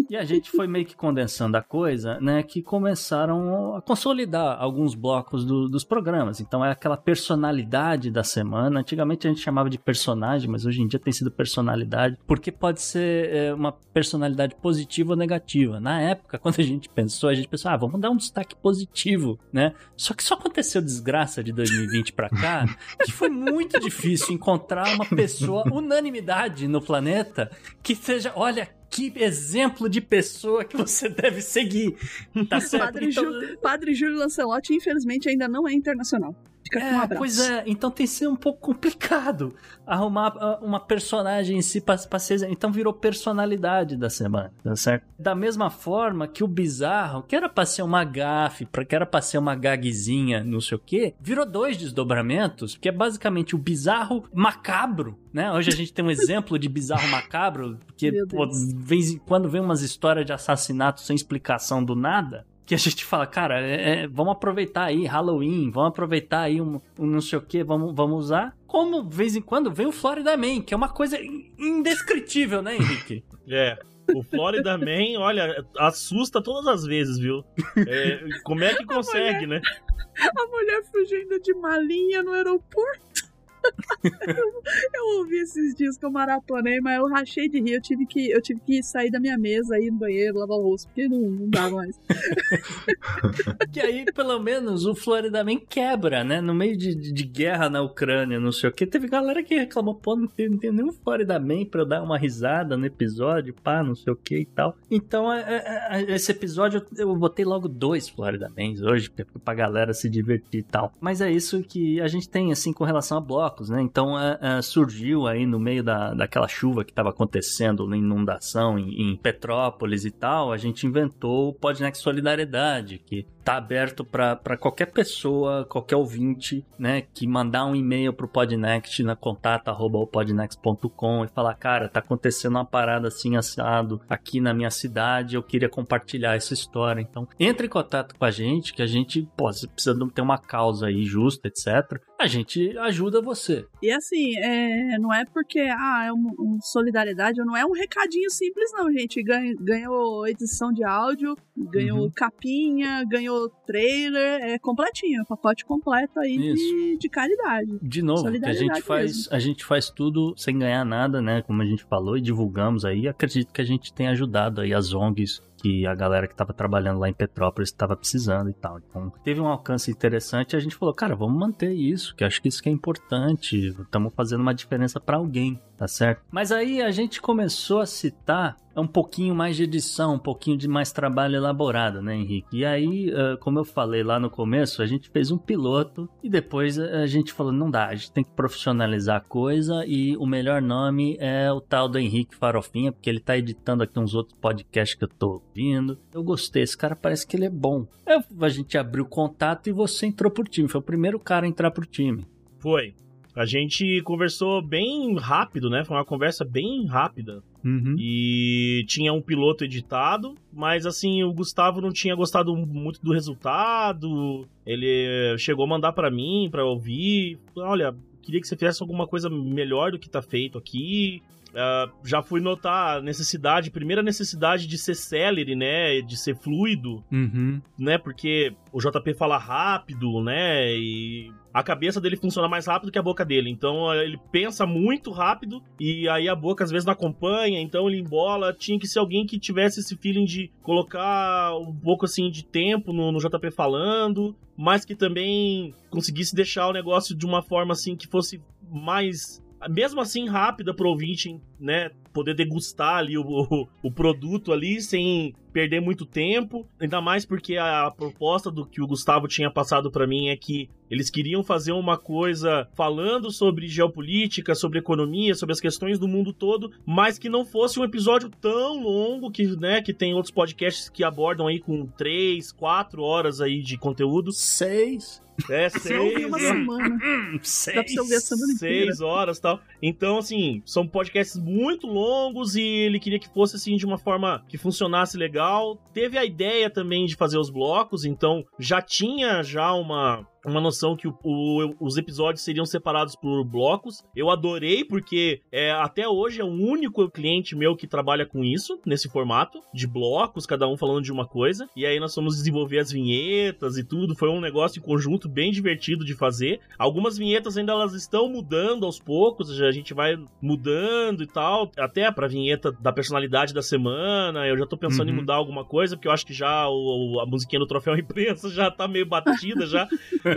E a gente foi meio que condensando a coisa, né? Que começaram a consolidar alguns blocos do, dos programas. Então é aquela personalidade da semana. Antigamente a gente chamava de personagem, mas hoje em dia tem sido personalidade, porque pode ser é, uma personalidade positiva ou negativa. Na época, quando a gente pensou, a gente pensou, ah, vamos dar um destaque positivo, né? Só que só aconteceu desgraça de 2020 para cá, que foi muito difícil encontrar uma pessoa unanimidade no planeta que seja, olha, que exemplo de pessoa que você deve seguir. Tá certo? Padre, então... Ju, Padre Júlio Lancelotti, infelizmente, ainda não é internacional. Fica é, um abraço. Pois é, então tem sido um pouco complicado arrumar ah, uma personagem em si pra, pra ser. Então virou personalidade da semana, tá certo? Da mesma forma que o bizarro, que era pra ser uma gafe, que era pra ser uma gagzinha, não sei o quê, virou dois desdobramentos, que é basicamente o bizarro macabro, né? Hoje a gente tem um exemplo de bizarro macabro, porque pô, vez em quando vem umas histórias de assassinato sem explicação do nada que a gente fala, cara, é, é, vamos aproveitar aí Halloween, vamos aproveitar aí um, um, não sei o que, vamos, vamos usar. Como, de vez em quando, vem o Florida Man, que é uma coisa indescritível, né, Henrique? É. O Florida Man, olha, assusta todas as vezes, viu? É, como é que consegue, mulher, né? A mulher fugindo de malinha no aeroporto eu, ouvi esses dias que eu maratonei, mas eu rachei de rir. Eu tive que, eu tive que sair da minha mesa, ir no banheiro, lavar o rosto, porque não, não dá mais. que aí, pelo menos, o Florida Man quebra, né? No meio de, de, guerra na Ucrânia, não sei o que. Teve galera que reclamou, pô, não tem, não tem nenhum Florida Man pra eu dar uma risada no episódio, pá, não sei o que e tal. Então, é, é, é, esse episódio eu botei logo dois Florida Mans hoje, pra galera se divertir e tal. Mas é isso que a gente tem, assim, com relação a bloco né? Então é, é, surgiu aí no meio da, daquela chuva que estava acontecendo, na inundação em, em, Petrópolis e tal, a gente inventou o Podnext Solidariedade, que tá aberto para qualquer pessoa, qualquer ouvinte, né, que mandar um e-mail pro Podnext na contato@podnext.com e falar, cara, tá acontecendo uma parada assim assado aqui na minha cidade, eu queria compartilhar essa história. Então, entre em contato com a gente, que a gente, pô, se precisa ter uma causa aí justa, etc. A gente ajuda você. E assim, é, não é porque ah, é um, um solidariedade, não é um recadinho simples não, gente. Ganha, ganhou edição de áudio, ganhou uhum. capinha, ganhou trailer, é completinho, é pacote completo aí de, de caridade. De novo, que a gente faz, a gente faz tudo sem ganhar nada, né? Como a gente falou e divulgamos aí, acredito que a gente tem ajudado aí as ONGs que a galera que estava trabalhando lá em Petrópolis estava precisando e tal. Então, teve um alcance interessante e a gente falou, cara, vamos manter isso, que acho que isso que é importante, estamos fazendo uma diferença para alguém, tá certo? Mas aí a gente começou a citar um pouquinho mais de edição, um pouquinho de mais trabalho elaborado, né, Henrique? E aí, como eu falei lá no começo, a gente fez um piloto e depois a gente falou, não dá, a gente tem que profissionalizar a coisa e o melhor nome é o tal do Henrique Farofinha, porque ele tá editando aqui uns outros podcasts que eu tô ouvindo. Eu gostei, esse cara parece que ele é bom. Aí a gente abriu contato e você entrou pro time, foi o primeiro cara a entrar pro time. Foi. A gente conversou bem rápido, né? Foi uma conversa bem rápida. Uhum. E tinha um piloto editado, mas assim, o Gustavo não tinha gostado muito do resultado. Ele chegou a mandar para mim, para ouvir. Olha, queria que você fizesse alguma coisa melhor do que tá feito aqui. Uh, já fui notar a necessidade, primeira necessidade de ser celery, né? De ser fluido, Uhum. né? Porque o JP fala rápido, né? E a cabeça dele funciona mais rápido que a boca dele. Então ele pensa muito rápido e aí a boca às vezes não acompanha, então ele embola. Tinha que ser alguém que tivesse esse feeling de colocar um pouco assim de tempo no, no JP falando, mas que também conseguisse deixar o negócio de uma forma assim que fosse mais mesmo assim rápida pro ouvinte, né, poder degustar ali o, o, o, produto ali sem perder muito tempo, ainda mais porque a, proposta do que o Gustavo tinha passado para mim é que eles queriam fazer uma coisa falando sobre geopolítica, sobre economia, sobre as questões do mundo todo, mas que não fosse um episódio tão longo que, né, que tem outros podcasts que abordam aí com três, quatro horas aí de conteúdo. Seis. É, seis, ouviu uma semana. Hum, seis. Dá pra você ouvir a semana inteira. seis horas e tal. Então, assim, são podcasts muito longos e ele queria que fosse, assim, de uma forma que funcionasse legal. Teve a ideia também de fazer os blocos, então já tinha já uma, uma noção que o, o- os episódios seriam separados por blocos. Eu adorei, porque é, até hoje é o único cliente meu que trabalha com isso, nesse formato, de blocos, cada um falando de uma coisa. E aí nós fomos desenvolver as vinhetas e tudo. Foi um negócio em conjunto bem divertido de fazer. Algumas vinhetas ainda elas estão mudando aos poucos, já a gente vai mudando e tal. Até pra vinheta da personalidade da semana, eu já tô pensando em Uhum. mudar alguma coisa, porque eu acho que já o- a musiquinha do Troféu Imprensa já tá meio batida já.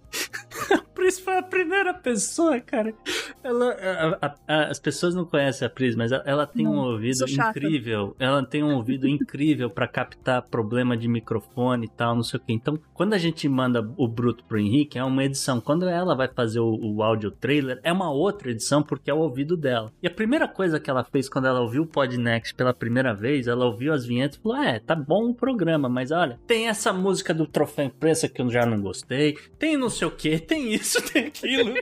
Pris foi a primeira pessoa, cara. Ela, a- a- a- as pessoas não conhecem a Pris, mas ela, tem um Não, ouvido sou chata. incrível. Ela tem um ouvido incrível pra captar problema de microfone e tal, não sei o que. Então, quando a gente manda o bruto pro Henrique, é uma edição. Quando ela vai fazer o, o áudio trailer, é uma outra edição porque é o ouvido dela. E a primeira coisa que ela fez quando ela ouviu o Podnext pela primeira vez, ela ouviu as vinhetas e falou: É, tá bom o programa, mas olha, tem essa música do Troféu Imprensa que eu já não gostei, tem não sei o que, tem isso, tem aquilo.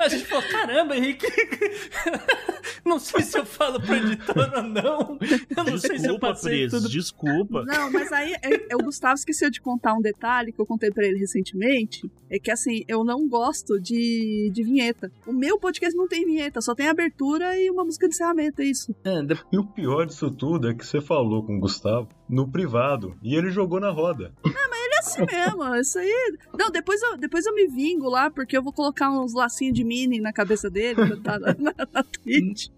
A gente falou: Caramba, Henrique, não sei se eu falo pro editor ou não. Eu não sei se eu Desculpa, passei Pris, tudo. desculpa. Não, mas aí é- é o Gustavo esqueceu de contar um detalhe que eu contei pra ele recentemente. É que assim, eu não gosto de, de vinheta. O meu podcast não tem vinheta, só tem abertura e uma música de encerramento, é isso. É, de- E o pior disso tudo é que você falou com o Gustavo no privado e ele jogou na roda. É assim mesmo, isso aí. Não, depois eu, depois eu me vingo lá, porque eu vou colocar uns lacinhos de mini na cabeça dele tá na, na, na Twitch.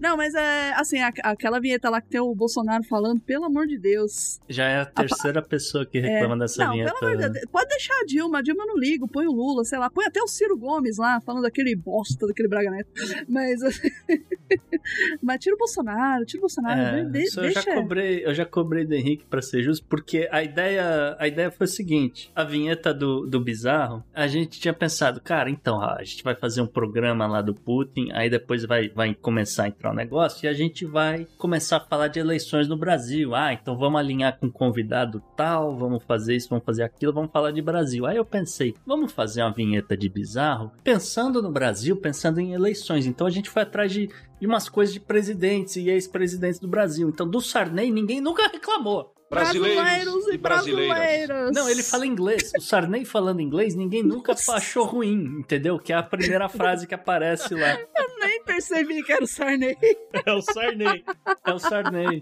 Não, mas é assim, a- aquela vinheta lá que tem o Bolsonaro falando, pelo amor de Deus. já é a terceira pessoa que reclama dessa É. não, vinheta. pelo amor de Deus, pode deixar a Dilma, a Dilma eu não ligo, põe o Lula, sei lá, põe até o Ciro Gomes lá, falando daquele bosta, daquele Braga Neto. Mas, mas tira o Bolsonaro, tira o Bolsonaro, É, de- de- isso eu já deixa. cobrei, eu já cobrei do Henrique pra ser justo, porque a ideia, a ideia foi o seguinte: a vinheta do, do Bizarro, a gente tinha pensado, cara, então a gente vai fazer um programa lá do Putin, aí depois vai, vai começar a entrar um negócio e a gente vai começar a falar de eleições no Brasil. Ah, então vamos alinhar com um convidado tal, vamos fazer isso, vamos fazer aquilo, vamos falar de Brasil. Aí eu pensei, vamos fazer uma vinheta de Bizarro, pensando no Brasil, pensando em eleições. Então a gente foi atrás de de umas coisas de presidentes e ex-presidentes do Brasil. Então, do Sarney, ninguém nunca reclamou. Brasileiros e brasileiras. Não, ele fala inglês. O Sarney falando inglês, ninguém nunca achou ruim, entendeu? Que é a primeira frase que aparece lá. Eu nem percebi que era o Sarney. É o Sarney. É o Sarney.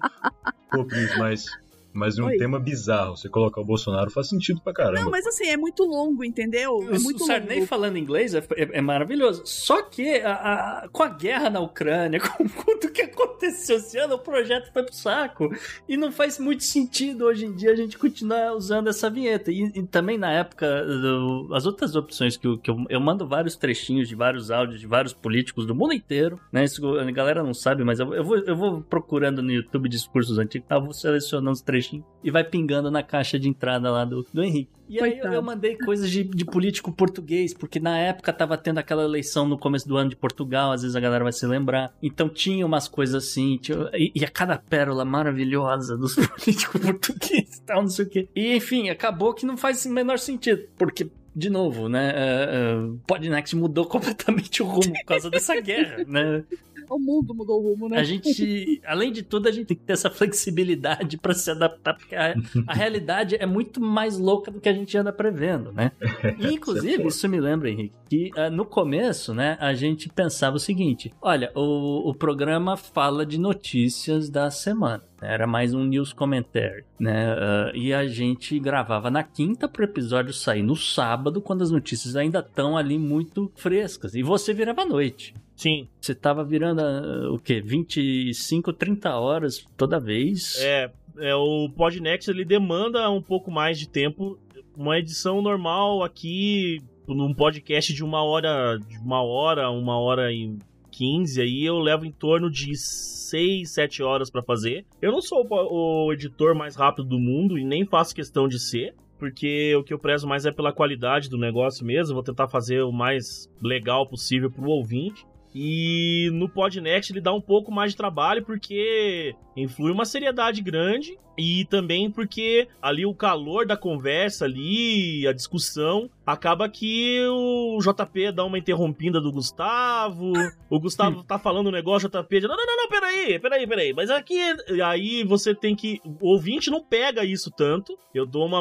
Pô, Pris, mas, mas em um Oi. tema bizarro, você colocar o Bolsonaro faz sentido pra caramba. Não, mas assim, é muito longo, entendeu? É O, muito o Sarney longo. falando inglês é, é- é maravilhoso. Só que a- a- com a guerra na Ucrânia, com, tudo que aconteceu esse ano, o projeto foi pro saco. E não faz muito sentido hoje em dia a gente continuar usando essa vinheta. E, e também na época, do- as outras opções que, eu, que eu, eu mando vários trechinhos de vários áudios de vários políticos do mundo inteiro. Né? Isso a galera não sabe, mas eu, eu vou, eu vou procurando no YouTube discursos antigos, tá? eu vou selecionando os e vai pingando na caixa de entrada lá do, do Henrique. E aí eu, eu mandei coisas de, de político português, porque na época tava tendo aquela eleição no começo do ano de Portugal, às vezes a galera vai se lembrar. Então tinha umas coisas assim, tinha- e, e a cada pérola maravilhosa dos políticos portugueses e tal, não sei o quê. E enfim, acabou que não faz o menor sentido, porque. De novo, né? Uh, Podnext mudou completamente o rumo por causa dessa guerra, né? O mundo mudou o rumo, né? A gente, além de tudo, a gente tem que ter essa flexibilidade para se adaptar, porque a, a, realidade é muito mais louca do que a gente anda prevendo, né? E, inclusive, isso me lembra, Henrique, que uh, no começo, né, a gente pensava o seguinte: olha, o, o programa fala de notícias da semana. Era mais um news commentary, né? Uh, e a gente gravava na quinta pro episódio sair no sábado, quando as notícias ainda estão ali muito frescas. E você virava à noite. Sim. Você tava virando uh, o quê? 25, 30 horas toda vez. É, é o Podnext ele demanda um pouco mais de tempo. Uma edição normal aqui, num podcast de uma hora, de uma hora, uma hora e 15, aí eu levo em torno de 6, 7 horas para fazer. Eu não sou o, o editor mais rápido do mundo e nem faço questão de ser porque o que eu prezo mais é pela qualidade do negócio mesmo. Vou tentar fazer o mais legal possível pro ouvinte. E no Podnext ele dá um pouco mais de trabalho porque influi uma seriedade grande e também porque ali o calor da conversa ali, a discussão, acaba que o JP dá uma interrompida do Gustavo, o Gustavo tá falando um negócio, o JP diz, não, não, não, não, peraí, peraí, peraí, mas aqui, aí você tem que, o ouvinte não pega isso tanto, eu dou uma,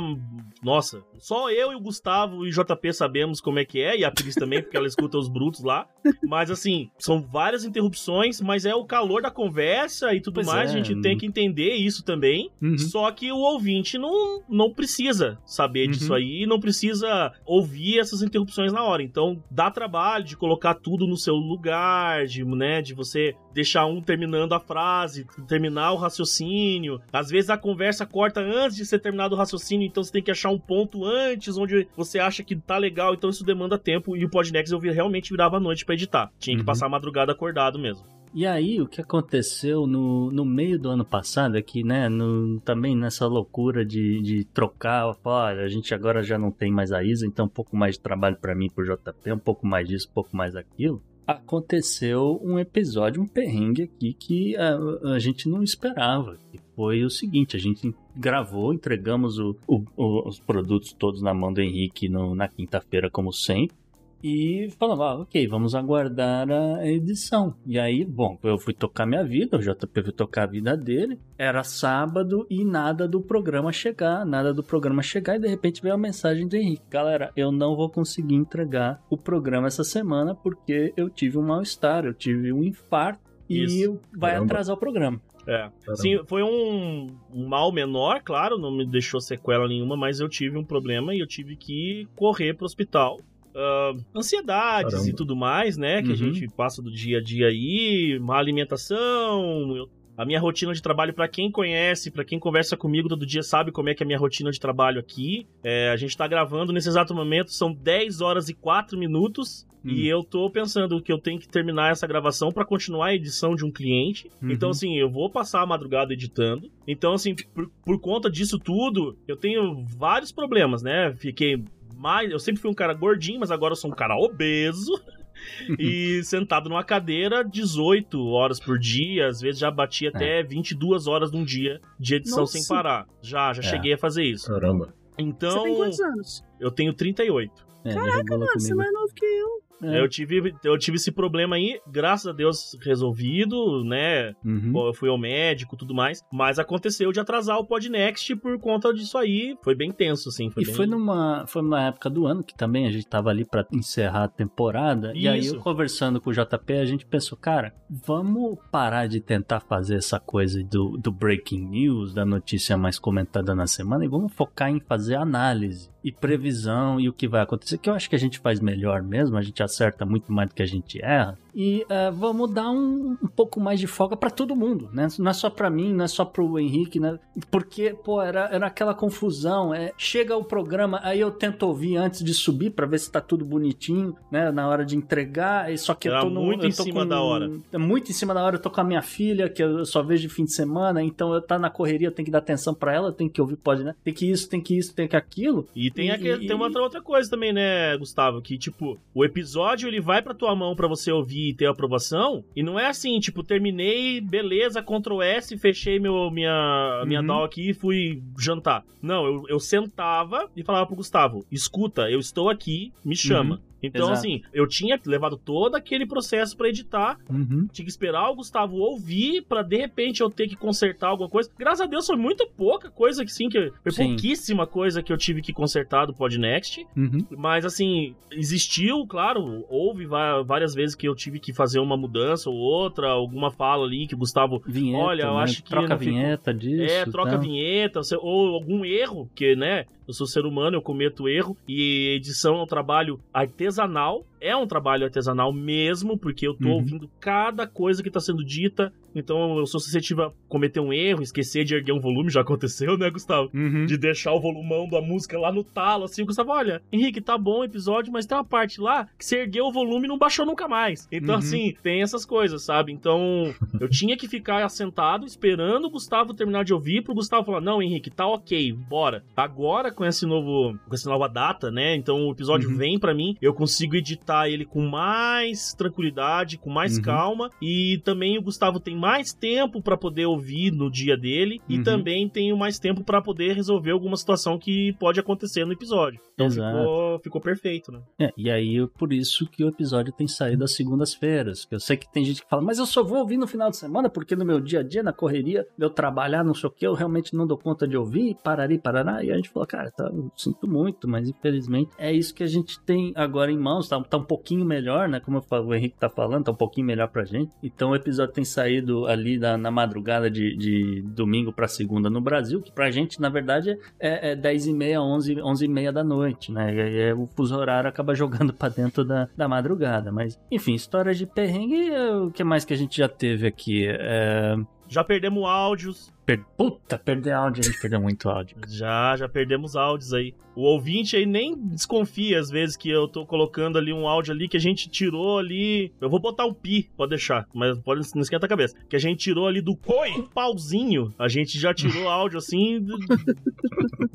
nossa, só eu e o Gustavo e o JP sabemos como é que é, e a Cris também, porque ela escuta os brutos lá, mas assim, são várias interrupções, mas é o calor da conversa e tudo pois mais, é. a gente tem que entender isso também, uhum. só que o ouvinte não, não precisa saber uhum. disso aí, não precisa ouvir essas interrupções na hora. Então, dá trabalho de colocar tudo no seu lugar, de, né, de você deixar um terminando a frase, terminar o raciocínio. Às vezes a conversa corta antes de ser terminado o raciocínio, então você tem que achar um ponto antes onde você acha que tá legal, então isso demanda tempo e o Podnext eu realmente virava a noite para editar. Tinha que uhum. passar a madrugada acordado mesmo. E aí, o que aconteceu no, no meio do ano passado, aqui, é né, no, também nessa loucura de, de trocar, olha, a gente agora já não tem mais a Isa, então um pouco mais de trabalho para mim, pro JP, um pouco mais disso, um pouco mais daquilo. Aconteceu um episódio, um perrengue aqui que a, a gente não esperava. Que foi o seguinte: a gente gravou, entregamos o, o, os produtos todos na mão do Henrique no, na quinta-feira, como sempre e falava, ah, ok, vamos aguardar a edição. E aí, bom, eu fui tocar minha vida, o JP foi tocar a vida dele. Era sábado e nada do programa chegar, nada do programa chegar, e de repente veio a mensagem do Henrique: Galera, eu não vou conseguir entregar o programa essa semana porque eu tive um mal-estar, eu tive um infarto Isso. e vai Caramba. atrasar o programa. É. Sim, foi um, um, mal menor, claro, não me deixou sequela nenhuma, mas eu tive um problema e eu tive que correr pro hospital uh, ansiedades Caramba. e tudo mais, né? Que uhum. a gente passa do dia a dia aí, má alimentação. Eu, a minha rotina de trabalho, para quem conhece, para quem conversa comigo todo dia, sabe como é que é a minha rotina de trabalho aqui. É, a gente tá gravando nesse exato momento, são 10 horas e 4 minutos. Hum. E eu tô pensando que eu tenho que terminar essa gravação para continuar a edição de um cliente. Uhum. Então, assim, eu vou passar a madrugada editando. Então, assim, por, por conta disso tudo, eu tenho vários problemas, né? Fiquei mais. Eu sempre fui um cara gordinho, mas agora eu sou um cara obeso. e sentado numa cadeira 18 horas por dia, às vezes já bati até é. 22 horas num dia de edição Nossa. sem parar. Já, já é. cheguei a fazer isso. Caramba. Então. Você tem quantos anos? Eu tenho 38. É, Caraca, mano, você é mais novo que eu. É. Eu, tive, eu tive esse problema aí, graças a Deus, resolvido, né? Uhum. Eu fui ao médico tudo mais. Mas aconteceu de atrasar o Podnext por conta disso aí. Foi bem tenso, assim. Foi e bem... foi, numa, foi numa época do ano que também a gente tava ali para encerrar a temporada. Isso. E aí, eu conversando com o JP, a gente pensou, cara, vamos parar de tentar fazer essa coisa do, do breaking news, da notícia mais comentada na semana, e vamos focar em fazer análise e previsão e o que vai acontecer, que eu acho que a gente faz melhor mesmo, a gente acerta muito mais do que a gente erra. E uh, vamos dar um, um, pouco mais de folga para todo mundo, né? Não é só para mim, não é só pro Henrique, né? Porque, pô, era, era aquela confusão. É, chega o programa, aí eu tento ouvir antes de subir para ver se tá tudo bonitinho, né? Na hora de entregar, só que era eu tô no, muito eu em cima com, da hora. É muito em cima da hora. Eu tô com a minha filha, que eu só vejo de fim de semana, então eu tá na correria, eu tenho que dar atenção para ela, eu tenho que ouvir, pode, né? Tem que isso, tem que isso, tem que aquilo. E tem, aquele, tem uma outra coisa também, né, Gustavo? Que, tipo, o episódio ele vai pra tua mão para você ouvir e ter aprovação. E não é assim, tipo, terminei, beleza, Ctrl S, fechei meu, minha, minha uhum. DAW aqui e fui jantar. Não, eu, eu sentava e falava pro Gustavo: escuta, eu estou aqui, me chama. Uhum. Então, Exato. assim, eu tinha levado todo aquele processo pra editar, Uhum. tinha que esperar o Gustavo ouvir pra de repente eu ter que consertar alguma coisa. Graças a Deus foi muito pouca coisa que sim, que foi Sim. pouquíssima coisa que eu tive que consertar do Podnext. Uhum. Mas assim, existiu, claro, houve várias vezes que eu tive que fazer uma mudança ou outra, alguma fala ali que o Gustavo Vinheta, Olha, eu né? acho que Troca ficou- vinheta disso. é, troca tal. vinheta, ou algum erro, porque, né, eu sou ser humano, eu cometo erro, e edição é um trabalho artesanal, é um trabalho artesanal mesmo, porque eu tô Uhum. ouvindo cada coisa que tá sendo dita, então eu sou suscetível a cometer um erro, esquecer de erguer um volume, já aconteceu, né, Gustavo? Uhum. De deixar o volumão da música lá no talo, assim, o Gustavo, olha, Henrique, tá bom o episódio, mas tem uma parte lá que você ergueu o volume e não baixou nunca mais. Então, Uhum. assim, tem essas coisas, sabe? Então, eu tinha que ficar assentado, esperando o Gustavo terminar de ouvir, pro Gustavo falar, não, Henrique, tá ok, bora. Agora, com esse novo, com essa nova data, né, então o episódio Uhum. vem pra mim, eu consigo editar ele com mais tranquilidade, com mais Uhum. calma, e também o Gustavo tem mais tempo pra poder ouvir no dia dele, e Uhum. também tenho mais tempo pra poder resolver alguma situação que pode acontecer no episódio. Então ficou, ficou perfeito, né? É, e aí, por isso que o episódio tem saído às segundas-feiras. Eu sei que tem gente que fala, mas eu só vou ouvir no final de semana, porque no meu dia a dia, na correria, eu trabalhar, não sei o que, eu realmente não dou conta de ouvir, parari, parará. E a gente falou, cara, tá, eu sinto muito, mas infelizmente é isso que a gente tem agora em mãos, tá, tá um pouquinho melhor, né? Como o Henrique tá falando, tá um pouquinho melhor pra gente. Então o episódio tem saído ali na, na madrugada de, de domingo pra segunda no Brasil, que pra gente, na verdade, é, é 10 e meia, 11, 11 e meia da noite, né? E é, o fuso horário acaba jogando pra dentro da, da madrugada. Mas, enfim, histórias de perrengue, é, o que mais que a gente já teve aqui? É... Já perdemos áudios, Per... Puta, perder áudio, a gente perdeu muito áudio. já, já perdemos áudios aí. O ouvinte aí nem desconfia às vezes que eu tô colocando ali um áudio ali que a gente tirou ali. Eu vou botar um pi, pode deixar, mas pode não esquenta a cabeça. Que a gente tirou ali do coi, um pauzinho. A gente já tirou áudio assim do-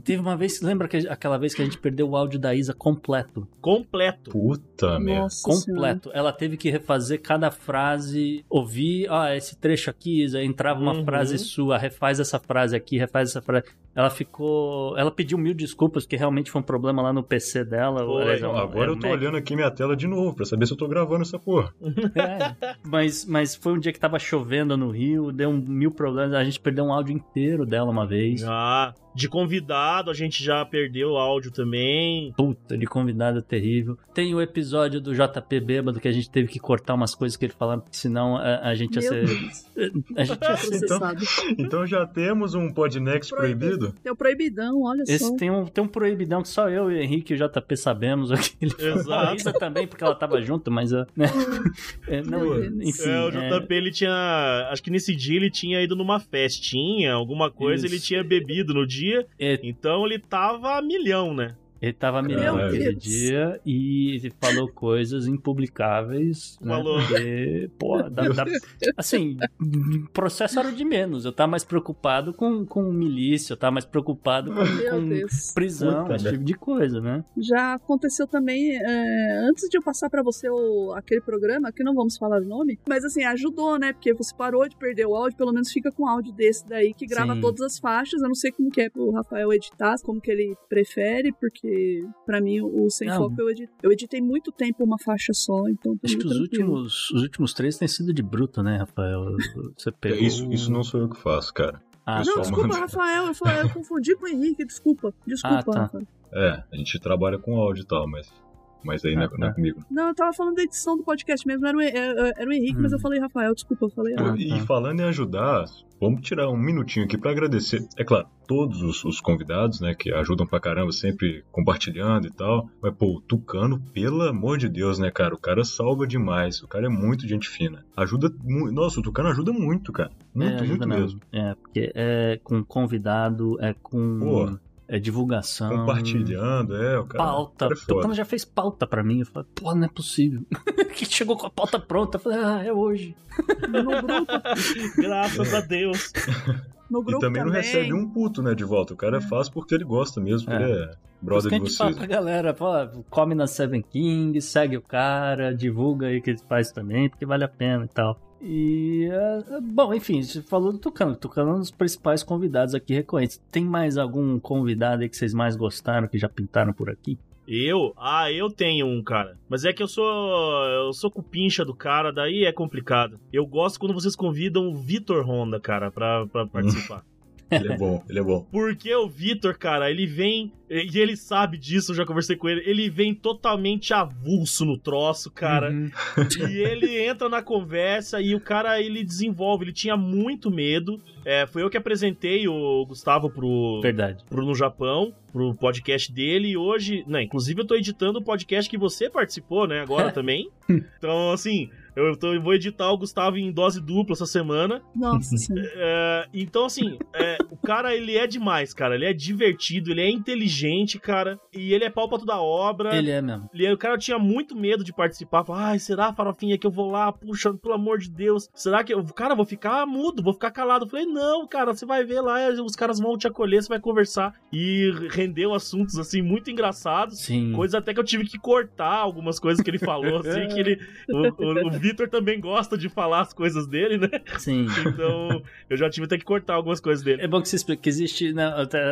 Teve uma vez, lembra que aquela vez que a gente perdeu o áudio da Isa completo? completo. Puta merda. Nossa Senhora. completo. Ela teve que refazer cada frase, ouvir, ah, esse trecho aqui, Isa, entrava uma Uhum. frase sua, refaz essa frase aqui, refaz essa frase. Ela ficou. Ela pediu mil desculpas, porque realmente foi um problema lá no PC dela. Aliás, é Agora é eu tô Mac. olhando aqui minha tela de novo pra saber se eu tô gravando essa porra. É, mas, mas foi um dia que tava chovendo no Rio, deu um- mil problemas. A gente perdeu um áudio inteiro dela uma vez. Já. De convidado, a gente já perdeu o áudio também. Puta, de convidado terrível. Tem o episódio do JP Bêbado que a gente teve que cortar umas coisas que ele falava, porque senão a, a gente ia ser. Deus, A gente ia ser processado. Então já temos um Podnext proibido? Tem o proibidão, olha Esse só. tem um, tem um proibidão que só eu e o Henrique e o JP sabemos. aqui. Ele Exato. Também, porque ela tava junto, mas. eu, Né? É, não, enfim. é, o é, JP ele tinha. Acho que nesse dia ele tinha ido numa festinha, alguma coisa, Isso. ele tinha bebido no dia. é, Então ele tava a milhão, né? Ele tava milhão Meu aquele dia e ele falou coisas impublicáveis. Né? Falou. Porque, pô, dá- dá- assim, processo era de menos. Eu tava mais preocupado com, com milícia, eu tava mais preocupado com, com prisão, Puta esse merda. tipo de coisa, né? Já aconteceu também, é, antes de eu passar pra você o, aquele programa, que não vamos falar o nome, mas assim, ajudou, né? Porque você parou de perder o áudio, pelo menos fica com áudio desse daí, que grava Sim. todas as faixas. Eu não sei como que é pro Rafael editar, como que ele prefere, porque pra mim o Sem Não. Foco eu, edit, eu editei muito tempo uma faixa só, então tô Acho que os tranquilo. últimos, os últimos três têm sido de bruto, né, Rafael? Você pegou... É, Isso, isso não sou eu que faço, cara. Ah, Não, desculpa, manda. Rafael, eu, falei, eu confundi com o Henrique, desculpa. Desculpa, Ah, tá. Rafael. É, a gente trabalha com áudio e tal, mas. Mas aí não, é, Ah, não é tá. comigo. Não, eu tava falando da edição do podcast mesmo, era o, era, o Henrique, mas Hum. eu falei Rafael, desculpa, eu falei. Ah, errado. e tá. falando em ajudar, vamos tirar um minutinho aqui pra agradecer. É claro, todos os, os convidados, né, que ajudam pra caramba, sempre compartilhando e tal. Mas, pô, o Tucano, pelo amor de Deus, né, cara? O cara salva demais. O cara é muito gente fina. Ajuda muito. Nossa, o Tucano ajuda muito, cara. Muito, é, ajuda muito mesmo. É, porque é com convidado, é com Pô. É divulgação. Compartilhando, é, o cara. Pauta. o cara é O foda. Tucano já fez pauta pra mim. Eu falei, pô, não é possível. que chegou com a pauta pronta. Eu falei, ah, é hoje. No grupo, Graças a Deus. no E grupo também não recebe um puto, né, de volta. O cara faz porque ele gosta mesmo, É. ele é brother de fala vocês. pra galera, pô, come na Seven King, segue o cara, divulga aí que ele faz também, porque vale a pena e tal. E, é, é, bom, enfim, você falou do Tucano. Tucano é um dos principais convidados aqui recorrentes. Tem mais algum convidado aí que vocês mais gostaram, que já pintaram por aqui? Eu? Ah, eu tenho um, cara. Mas é que eu sou. Eu sou cupincha do cara, daí é complicado. Eu gosto quando vocês convidam o Vitor Honda, cara, pra, pra participar. Ele é bom, ele é bom. Porque o Vitor, cara, ele vem. E ele sabe disso, eu já conversei com ele. Ele vem totalmente avulso no troço, cara. Uhum. E ele entra na conversa e o cara, ele desenvolve. Ele tinha muito medo. É, foi eu que apresentei o Gustavo pro, Verdade. pro No Japão, pro podcast dele. E hoje, né, inclusive eu tô editando o podcast que você participou, né, agora também. Então, assim, eu, tô, eu vou editar o Gustavo em dose dupla essa semana. Nossa senhora. É, então, assim, é, o cara, ele é demais, cara. Ele é divertido, ele é inteligente, cara. E ele é pau pra toda obra. Ele é mesmo. Ele- o cara tinha muito medo de participar. Falava, ai, será, farofinha, que eu vou lá? Puxa, pelo amor de Deus. Será que eu. Cara, vou ficar mudo, vou ficar calado. Eu falei, não, cara, você vai ver lá, os caras vão te acolher, você vai conversar. E rendeu assuntos, assim, muito engraçados. Sim. Coisas até que eu tive que cortar algumas coisas que ele falou, assim, que ele. O, o, o Vitor também gosta de falar as coisas dele, né? Sim. Então, eu já tive até que cortar algumas coisas dele. É bom que você explique que existe. né,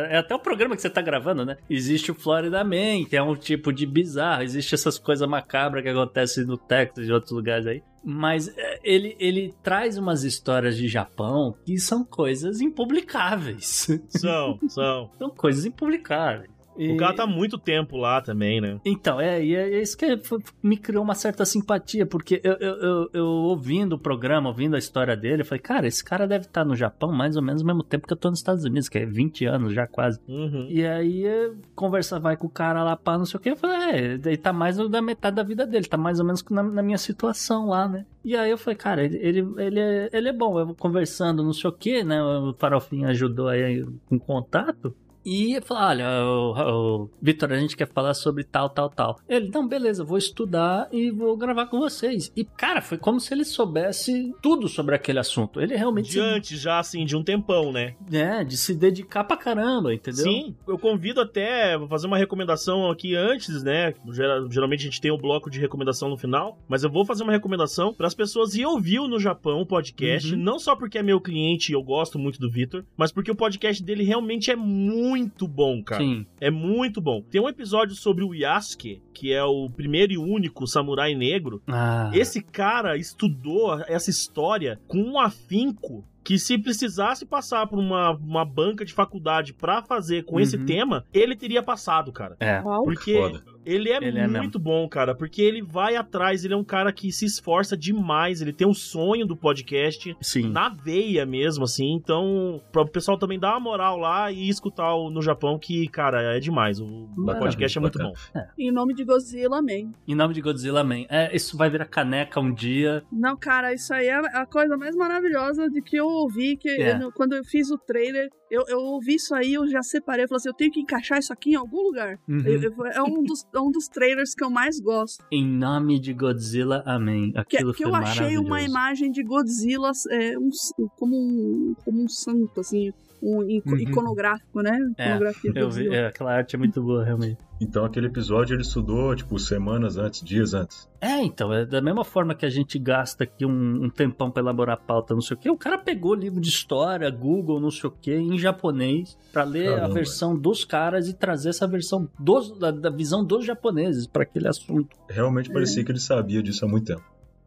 é até o programa que você tá gravando, né? Existe o Florida Man, que é um tipo de bizarro. Existe essas coisas macabras que acontecem no Texas e outros lugares aí. Mas é, ele, ele traz umas histórias de Japão que são coisas impublicáveis. São, são. são coisas impublicáveis. E- O cara tá muito tempo lá também, né? Então, é, e é isso que foi- me criou uma certa simpatia, porque eu, eu, eu, eu ouvindo o programa, ouvindo a história dele, eu falei, cara, esse cara deve estar no Japão mais ou menos ao mesmo tempo que eu tô nos Estados Unidos, que é 20 anos já quase. Uhum. E aí, eh, conversa vai com o cara lá, pá, não sei o que. Eu falei, é, ele tá mais da metade da vida dele, tá mais ou menos na, na minha situação lá, né? E aí eu falei, cara, ele, ele, ele, é, ele é bom. Eu conversando, não sei o que, né? O Farofinho ajudou aí com contato. E falou: olha, o, o Vitor, a gente quer falar sobre tal, tal, tal. Ele, não, beleza, vou estudar e vou gravar com vocês. E, cara, foi como se ele soubesse tudo sobre aquele assunto. Ele realmente. De antes, já assim, de um tempão, né? É, de se dedicar pra caramba, entendeu? Sim, eu convido até, vou fazer uma recomendação aqui antes, né? Geral- Geralmente a gente tem o bloco de recomendação no final, mas eu vou fazer uma recomendação para as pessoas ir ouvir no Japão o podcast, Uhum. não só porque é meu cliente e eu gosto muito do Vitor, mas porque o podcast dele realmente é muito bom, cara. Sim. É muito bom. Tem um episódio sobre o Yasuke, que é o primeiro e único samurai negro. Ah, Esse cara estudou essa história com um afinco que se precisasse passar por uma, uma banca de faculdade pra fazer com esse Uhum. tema, ele teria passado, cara. é. Porque Foda. Ele é Ele é muito bom, cara, porque ele vai atrás, ele é um cara que se esforça demais, ele tem um sonho do podcast Sim. na veia mesmo, assim, então, para o pessoal também dar uma moral lá e escutar o no Japão, que, cara, é demais, o Maravilha, podcast é muito bacana. bom. Em nome de Godzilla, man. Em nome de Godzilla Man. É, isso vai virar caneca um dia. Não, cara, isso aí é a coisa mais maravilhosa de que eu ouvi, que É. eu- quando eu fiz o trailer, eu, eu ouvi isso aí, eu já separei, eu falei assim, eu tenho que encaixar isso aqui em algum lugar. Uhum. Eu- eu- é, um dos, é um dos trailers que eu mais gosto. Em nome de Godzilla, amém. Que, Aquilo que foi eu achei uma imagem de Godzilla é, um como, um, como um santo, assim, um Uhum. iconográfico, né? É, Eu vi, é, aquela arte é muito boa, realmente. Então aquele episódio ele estudou, tipo, semanas antes, dias antes. É, então, é da mesma forma que a gente gasta aqui um, um tempão pra elaborar pauta, não sei o quê, o cara pegou livro de história, Google, não sei o quê, em japonês, pra ler a Caramba. versão dos caras e trazer essa versão dos, da, da visão dos japoneses pra aquele assunto. Realmente parecia que ele sabia disso há muito tempo.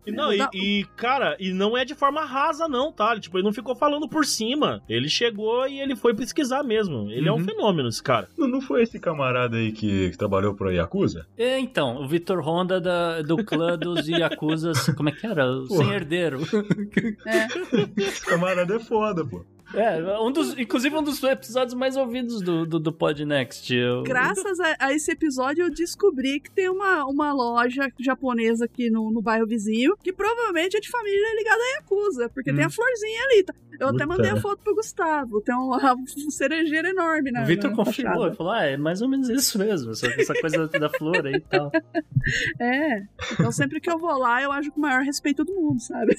E não, e, e, cara, e não é de forma rasa, não, tá? Ele, tipo, ele não ficou falando por cima. Ele chegou e ele foi pesquisar mesmo. Ele é um Uhum. fenômeno, esse cara. Não, não foi esse camarada aí que, que trabalhou pro Yakuza? É, então, o Vitor Honda da- do clã dos Yakuzas, como é que era? O Porra. Sem Herdeiro. É. Esse camarada é foda, pô. É, um dos, inclusive um dos episódios mais ouvidos do, do, do Podnext. Eu- Graças a, a esse episódio, eu descobri que tem uma, uma loja japonesa aqui no, no bairro vizinho, que provavelmente é de família ligada a Yakuza, porque tem Hum. a florzinha ali. tá? Eu até Puta. mandei a foto pro Gustavo. Tem uma cerejeira enorme na O Vitor na confirmou, ele falou: ah, é mais ou menos isso mesmo, essa, coisa da flor aí e tal. É. Então sempre que eu vou lá, eu ajo com o maior respeito do mundo, sabe?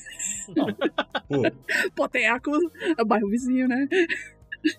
Pô, Pô, tem Yakuza, é o bairro vizinho, né?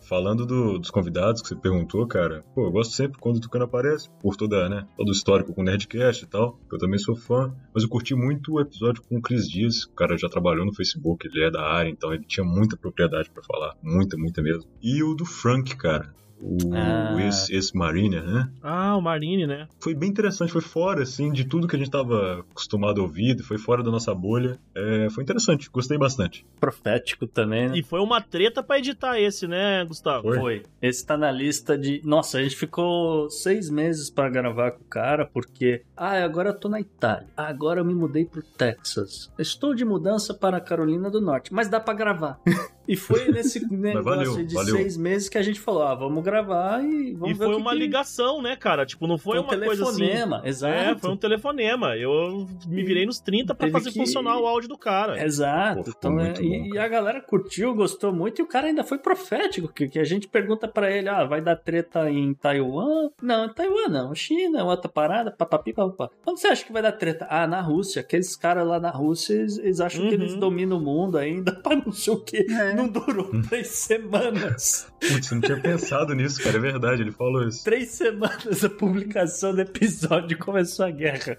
Falando do- dos convidados que você perguntou, cara, pô, eu gosto sempre quando o Tucano aparece, por toda, né, todo o histórico com o Nerdcast e tal, que eu também sou fã, mas eu curti muito o episódio com o Cris Dias, o cara já trabalhou no Facebook, ele é da área, então ele tinha muita propriedade pra falar, muita, muita mesmo. E o do Frank, cara, o Ah. ex- ex-mariner, né? Ah, o Marine, né? Foi bem interessante, foi fora, assim, de tudo que a gente tava acostumado a ouvir, foi fora da nossa bolha. É, foi interessante, gostei bastante. Profético também, né? E foi uma treta pra editar esse, né, Gustavo? Foi? Foi. Esse tá na lista de. Nossa, a gente ficou seis meses pra gravar com o cara, porque. Ah, agora eu tô na Itália. Ah, agora eu me mudei pro Texas. Estou de mudança para a Carolina do Norte, mas dá pra gravar. e foi nesse negócio valeu, de valeu. seis meses que a gente falou: ah, vamos gravar e vamos E ver foi o que uma que... ligação, né, cara? Tipo, não foi, Foi um uma coisa assim. telefonema, exato. É, foi um telefonema. Eu me virei nos 30 pra Teve fazer que- funcionar o áudio do cara. Exato. Pô, então, é, e, bom, e a galera curtiu, gostou muito, e o cara ainda foi profético, que, que a gente pergunta pra ele, ah, vai dar treta em Taiwan? Não, em Taiwan não, China, outra parada, papapi, papapá. Onde você acha que vai dar treta? Ah, na Rússia. Aqueles caras lá na Rússia, eles, eles acham que Uhum. eles dominam o mundo ainda, pra não sei o quê. É. Não durou três semanas. Putz, eu não tinha pensado nisso, cara, é verdade, ele falou isso. Três semanas a publicação do episódio começou a guerra.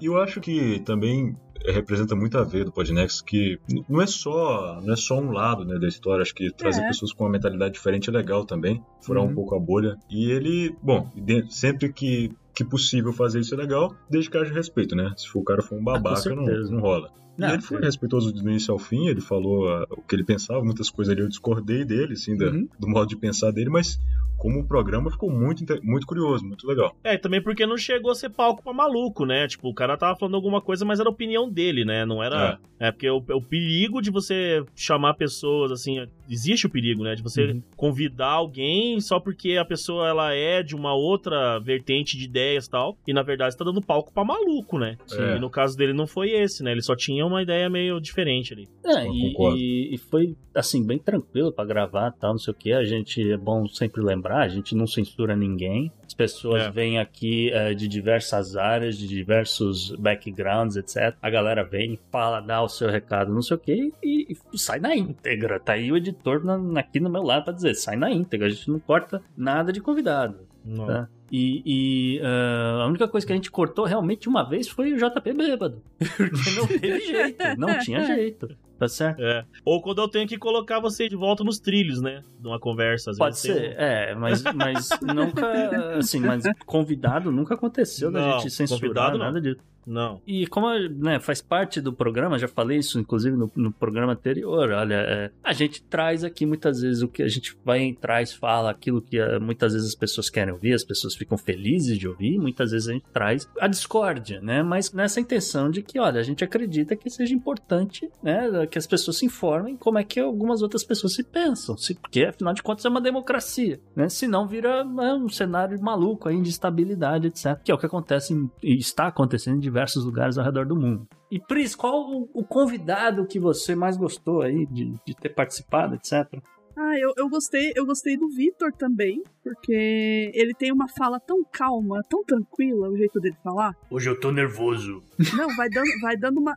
E eu acho que também representa muito a ver do Podnext que não é só não é só um lado né, da história acho que trazer É. pessoas com uma mentalidade diferente é legal também furar Uhum. um pouco a bolha e ele bom sempre que que possível fazer isso é legal desde que haja respeito né se for o cara for um babaca não, Ah, certeza. não rola Não, e ele foi sim. respeitoso do início ao fim, ele falou ah, o que ele pensava, muitas coisas ali eu discordei dele, assim, da- Uhum. do modo de pensar dele, mas como o programa ficou muito, muito curioso, muito legal. É, e também porque não chegou a ser palco pra maluco, né? Tipo, o cara tava falando alguma coisa, mas era a opinião dele, né? Não era. É, porque o, o perigo de você chamar pessoas, assim. Existe o perigo, né? De você Uhum. convidar alguém só porque a pessoa ela é de uma outra vertente de ideias e tal. E na verdade você tá dando palco pra maluco, né? É. E no caso dele não foi esse, né? Ele só tinha uma ideia meio diferente ali. É, e, e- e foi, assim, bem tranquilo pra gravar tal, não sei o que. A gente, é bom sempre lembrar, a gente não censura ninguém. As pessoas É. vêm aqui é, de diversas áreas, de diversos backgrounds, etc. A galera vem, fala, dá o seu recado, não sei o que, e, e sai na íntegra. Tá aí o editor na- aqui no meu lado pra dizer, sai na íntegra. A gente não corta nada de convidado. Não. Tá. E, e, ah, a única coisa que a gente cortou realmente uma vez foi o JP bêbado. Porque não teve jeito, não tinha jeito. Tá certo? É. Ou quando eu tenho que colocar você de volta nos trilhos, né? De uma conversa. Às Pode vezes tem ser, é, mas, mas nunca, assim, mas convidado nunca aconteceu da gente censurar não. nada disso. Não. E como né, faz parte do programa, já falei isso inclusive no, no programa anterior, olha, é, a gente traz aqui muitas vezes o que a gente vai traz, fala aquilo que eh, muitas vezes as pessoas querem ouvir, as pessoas ficam felizes de ouvir, muitas vezes a gente traz a discórdia, né? Mas nessa intenção de que, olha, a gente acredita que seja importante, né, que as pessoas se informem como é que algumas outras pessoas se pensam, se, porque afinal de contas é uma democracia, né? Senão vira né, um cenário maluco aí de instabilidade, etc. Que é o que acontece e está acontecendo em diversos lugares ao redor do mundo. E Pris, qual o, o convidado que você mais gostou aí de, de ter participado, etc? Ah, eu, eu gostei, eu gostei do Vitor também, porque ele tem uma fala tão calma, tão tranquila, o jeito dele falar. Hoje eu tô nervoso. Não, vai dando, vai dando uma.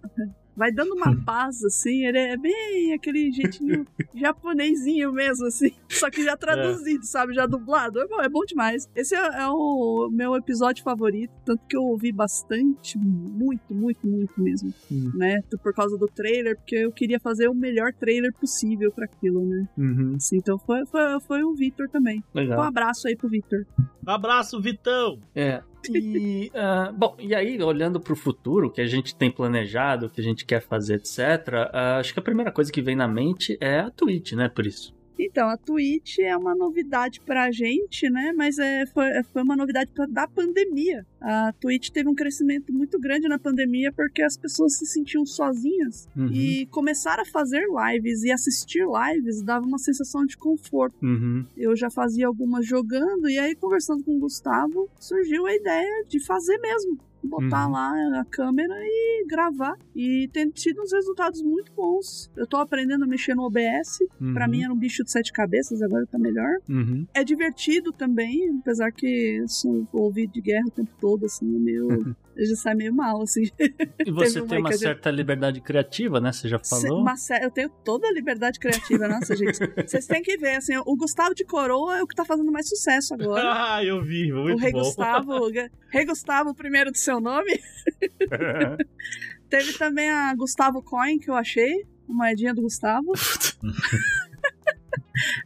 Vai dando uma paz, assim, ele é bem aquele jeitinho japonesinho mesmo, assim. Só que já traduzido, sabe? Já dublado. É bom, é bom demais. Esse é, é o meu episódio favorito, tanto que eu ouvi bastante, muito, muito, muito mesmo. Hum. Né? Por causa do trailer, porque eu queria fazer o melhor trailer possível pra aquilo, né? Uhum, Assim, então foi, foi, foi o Victor também. Um legal. abraço aí pro Victor. Abraço, Vitão! É. Ah, bom, e aí, olhando para o futuro, que a gente tem planejado, que a gente quer fazer, etc., ah, acho que a primeira coisa que vem na mente é a Twitch, né, por isso. Então, a Twitch é uma novidade pra gente, né? Mas é, foi, foi uma novidade pra, da pandemia. A Twitch teve um crescimento muito grande na pandemia porque as pessoas se sentiam sozinhas Uhum, e começaram a fazer lives e assistir lives dava uma sensação de conforto. uhum, Eu já fazia algumas jogando e aí conversando com o Gustavo surgiu a ideia de fazer mesmo. Botar Uhum. lá a câmera e gravar. E tem tido uns resultados muito bons. Eu tô aprendendo a mexer no OBS. Pra uhum, mim era um bicho de sete cabeças, agora tá melhor. uhum. É divertido também, apesar que sou ouvido de guerra o tempo todo, assim, é meio. já sai meio mal, assim. E você uma tem uma certa liberdade criativa, né? Você já falou. Uma sé- eu tenho toda a liberdade criativa, nossa, gente. Vocês têm que ver, assim, o Gustavo de Coroa é o que tá fazendo mais sucesso agora. Ah, eu vi, muito o Rei bom. Gustavo, o Rei Gustavo, primeiro do seu nome. Teve também a Gustavo Coin, que eu achei, uma moedinha do Gustavo.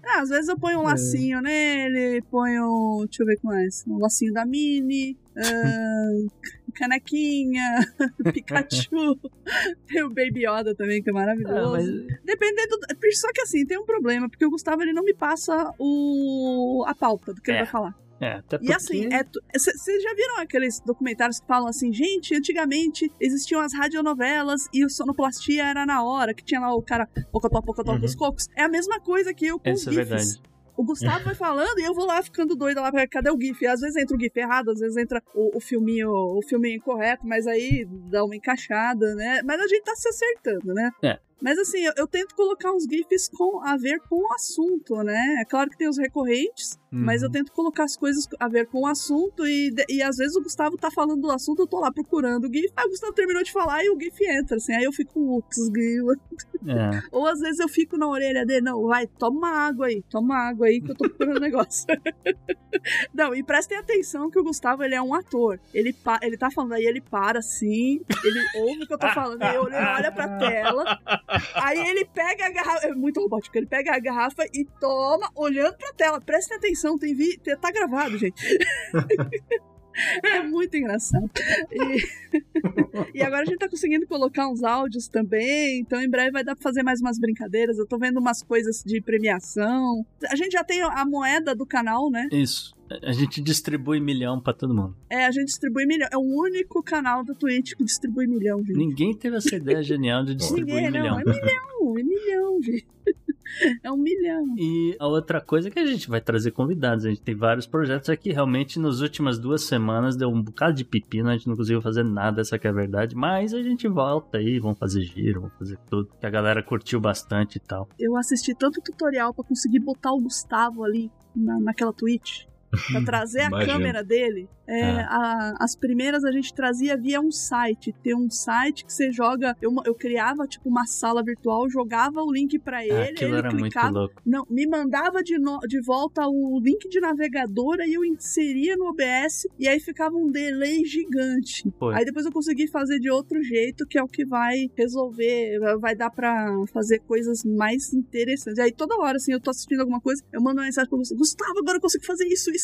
Ah, às vezes eu ponho um lacinho nele, ponho. Deixa eu ver com mais. Um lacinho da Mini, ah, canequinha, Pikachu. Tem o Baby Yoda também, que é Ah, maravilhoso. mas Dependendo. do- Só que assim, tem um problema, porque o Gustavo ele não me passa o a pauta do que ele É. vai falar. é, até porque E assim, vocês já viram aqueles documentários que falam assim, gente, antigamente existiam as radionovelas e o sonoplastia era na hora, que tinha lá o cara pocotó, pocotó Uhum. dos cocos. É a mesma coisa que eu com Isso é verdade. O Gustavo vai falando e eu vou lá ficando doida lá, cadê o GIF? Às vezes entra o GIF errado, às vezes entra o, o filminho, o filminho incorreto, mas aí dá uma encaixada, né? Mas a gente tá se acertando, né? É. Mas assim, eu, eu tento colocar uns GIFs com, a ver com o assunto, né? É claro que tem os recorrentes, mas eu Uhum. tento colocar as coisas a ver com o assunto e, e às vezes o Gustavo tá falando do assunto, eu tô lá procurando o GIF, aí o Gustavo terminou de falar e o GIF entra, assim, aí eu fico, ups, grila. É. Ou às vezes eu fico na orelha dele, não, vai, toma água aí, toma água aí que eu tô procurando um negócio. não, e prestem atenção que o Gustavo, ele é um ator. Ele, ele tá falando aí, ele para assim, ele ouve o que eu tô falando, aí ele olha pra tela, aí ele pega a garrafa, é muito robótico, ele pega a garrafa e toma, olhando pra tela. Prestem atenção, tem vi, tá gravado, gente. É muito engraçado. E, e agora a gente tá conseguindo colocar uns áudios também, então em breve vai dar pra fazer mais umas brincadeiras. Eu tô vendo umas coisas de premiação. A gente já tem a moeda do canal, né? Isso. A gente distribui milhão pra todo mundo. É, a gente distribui milhão. É o único canal da Twitch que distribui milhão, gente. Ninguém teve essa ideia genial de distribuir Ninguém, milhão. não. É milhão, é milhão, gente. É um milhão. E a outra coisa é que a gente vai trazer convidados. A gente tem vários projetos aqui. Realmente, nas últimas duas semanas deu um bocado de pepino. A gente não conseguiu fazer nada, essa que é a verdade. Mas a gente volta aí, vamos fazer giro, vamos fazer tudo. Que a galera curtiu bastante e tal. Eu assisti tanto tutorial pra conseguir botar o Gustavo ali na, naquela Twitch. Pra trazer a câmera dele. É, Ah. a- as primeiras a gente trazia via um site. Tem um site que você joga. Eu, eu criava tipo uma sala virtual, jogava o link pra ele, Ah, ele era muito clicava. louco. Não, me mandava de, no- de volta o link de navegadora e eu inseria no OBS e aí ficava um delay gigante. Foi. Aí depois eu consegui fazer de outro jeito, que é o que vai resolver, vai- dar pra fazer coisas mais interessantes. Aí toda hora, assim, eu tô assistindo alguma coisa, eu mando uma mensagem pra você, Gustavo, agora eu consigo fazer isso, isso,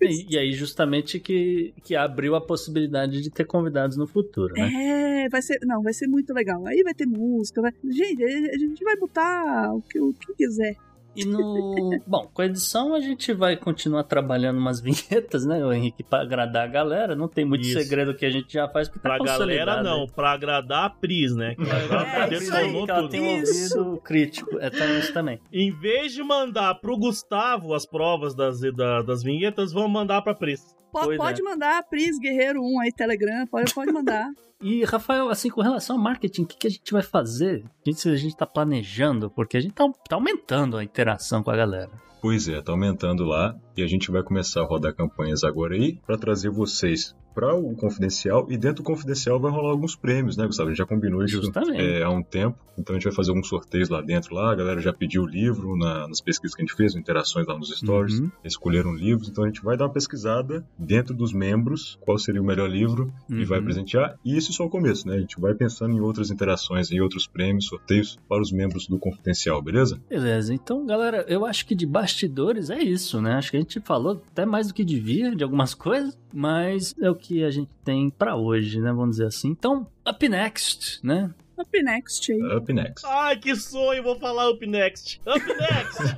E, e aí, justamente, que, que abriu a possibilidade de ter convidados no futuro, né? É, vai ser. Não, vai ser muito legal. Aí vai ter música, vai. Gente, a gente vai botar o que, o que quiser. E no. Bom, com a edição a gente vai continuar trabalhando umas vinhetas, né, o Henrique, pra agradar a galera. Não tem muito Isso. segredo que a gente já faz, porque tá Pra galera, consolidado, não. né? Pra agradar a Pris, né? Que ela É, Por isso aí, que ela tem um ouvido crítico. É tá isso também. Em vez de mandar pro Gustavo as provas das, da- das vinhetas, vamos mandar pra Pris. Pode é. mandar, Pris Guerreiro 1 aí, Telegram, pode, pode mandar. E, Rafael, assim, com relação ao marketing, o que, que a gente vai fazer? O que que a gente tá planejando? Porque a gente tá, tá aumentando a interação com a galera. Pois é, tá aumentando lá e a gente vai começar a rodar campanhas agora aí para trazer vocês para o confidencial e dentro do confidencial vai rolar alguns prêmios, né, Gustavo? A gente já combinou isso é, há um tempo, então a gente vai fazer alguns sorteios lá dentro lá, a galera já pediu o livro na- nas pesquisas que a gente fez, interações lá nos stories, Uhum. escolheram livros, então a gente vai dar uma pesquisada dentro dos membros, qual seria o melhor livro e vai Uhum. presentear, e isso é só o começo, né? A gente vai pensando em outras interações, em outros prêmios, sorteios para os membros do confidencial, beleza? Beleza, então galera, eu acho que de bastidores é isso, né? Acho que a gente falou até mais do que devia de algumas coisas, mas o que a gente tem pra hoje, né? Vamos dizer assim. Então, up next, né? Up next aí. Up next. Ai, que sonho, vou falar Up Next. Up Next!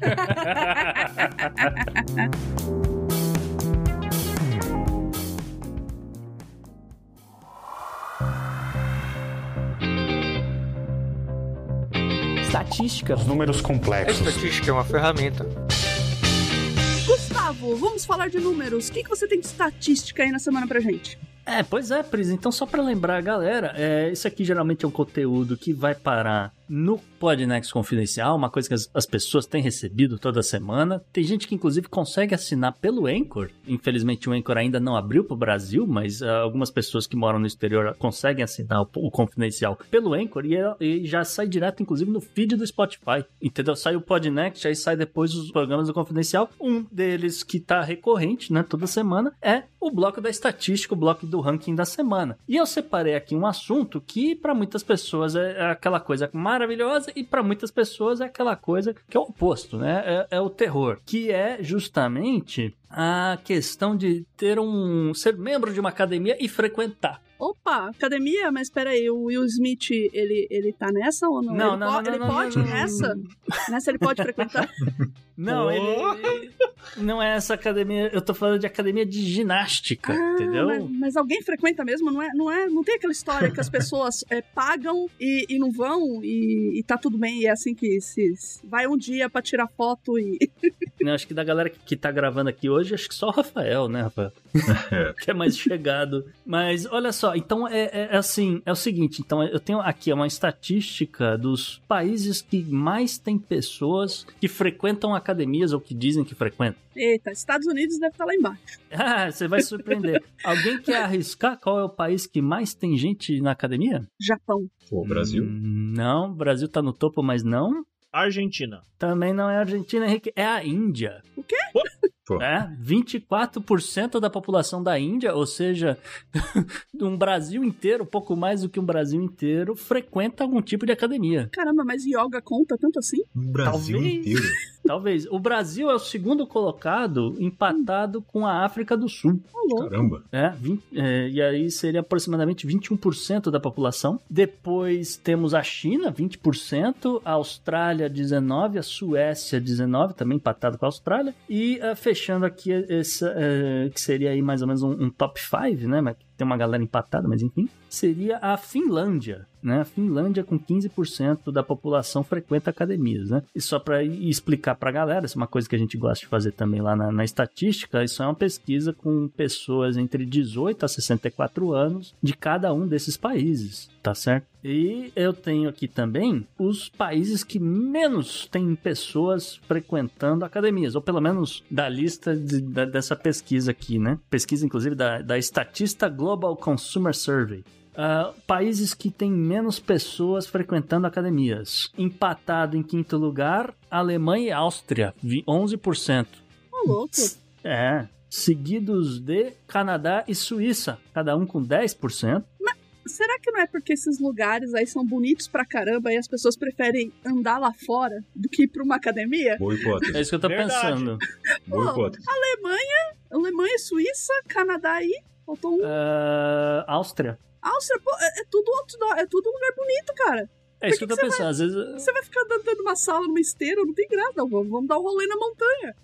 Estatística. Os números A complexos. estatística é uma ferramenta. Gustavo, vamos falar de números. O que, que você tem de estatística aí na semana pra gente? É, pois é, Pris. Então, só pra lembrar a galera, é, isso aqui geralmente é um conteúdo que vai parar no Podnext Confidencial, uma coisa que as, as pessoas têm recebido toda semana. Tem gente que, inclusive, consegue assinar pelo Anchor. Infelizmente, o Anchor ainda não abriu pro Brasil, mas ah, algumas pessoas que moram no exterior conseguem assinar o, o Confidencial pelo Anchor e, é- e já sai direto, inclusive, no feed do Spotify. Entendeu? Sai o Podnext, aí sai depois os programas do Confidencial. Um deles que tá recorrente, né, toda semana, é o bloco da estatística, o bloco do ranking da semana. E eu separei aqui um assunto que para muitas pessoas é aquela coisa maravilhosa e para muitas pessoas é aquela coisa que é o oposto, né? É, é o terror, que é justamente a questão de ter um ser membro de uma academia e frequentar. Opa, academia, mas peraí, o Will Smith, ele, ele tá nessa ou não? Não, ele não, po- não, Ele não, pode não, não, nessa? Nessa ele pode frequentar? Não, Oh. ele, não é essa academia, eu tô falando de academia de ginástica, Ah, entendeu? Mas, mas alguém frequenta mesmo? Não é, não é? Não tem aquela história que as pessoas é, pagam e, e não vão e, e tá tudo bem. E é assim que se vai um dia pra tirar foto e. Eu acho que da galera que, que tá gravando aqui hoje, acho que só o Rafael, né, Rafael? que é mais chegado. Mas olha só, então é, é- é assim, é o seguinte, então eu tenho aqui uma estatística dos países que mais tem pessoas que frequentam academias ou que dizem que frequentam. Eita, Estados Unidos deve estar lá embaixo. Ah, você vai surpreender. Alguém quer arriscar qual é o país que mais tem gente na academia? Japão. Pô, Brasil? Hum, Não, o Brasil tá no topo, mas não. Argentina. Também não é a Argentina, Henrique, é a Índia. O quê? Pô. É, 24% da população da Índia, ou seja, um Brasil inteiro, pouco mais do que um Brasil inteiro, frequenta algum tipo de academia. Caramba, mas yoga conta tanto assim? No Brasil Talvez. inteiro. Talvez. O Brasil é o segundo colocado, empatado com a África do Sul. Louco. Caramba. É, vin- é, e aí seria aproximadamente 21% da população. Depois temos a China, 20%, a Austrália, 19%, a Suécia, 19%, também empatado com a Austrália. E ah, fechando aqui, essa, eh, que seria aí mais ou menos um, um top 5, né? Mas tem uma galera empatada, mas enfim. Seria a Finlândia, né? A Finlândia com 15% da população frequenta academias, né? E só para explicar pra galera, isso é uma coisa que a gente gosta de fazer também lá na, na estatística, isso é uma pesquisa com pessoas entre 18 a 64 anos de cada um desses países, tá certo? E eu tenho aqui também os países que menos têm pessoas frequentando academias, ou pelo menos da lista de- da- dessa pesquisa aqui, né? Pesquisa, inclusive, da, da Statista Global Consumer Survey. Ah, países que têm menos pessoas frequentando academias. Empatado em quinto lugar, Alemanha e Áustria, vi- 11%. Ô, louco. É. Seguidos de Canadá e Suíça, cada um com 10%. Será que não é porque esses lugares aí são bonitos pra caramba e as pessoas preferem andar lá fora do que ir pra uma academia? Boa É hipótese. isso que eu tô Verdade. pensando. Boa Pô, hipótese. Alemanha, Alemanha, Suíça, Canadá aí. Faltou um. Ah, Áustria. Áustria, pô, é, é tudo outro, é tudo lugar bonito, cara. É isso Por que eu que tô que pensando. Às vezes. Você vai ficar andando numa sala, numa esteira, não tem graça. Não, vamos, vamos dar um rolê na montanha.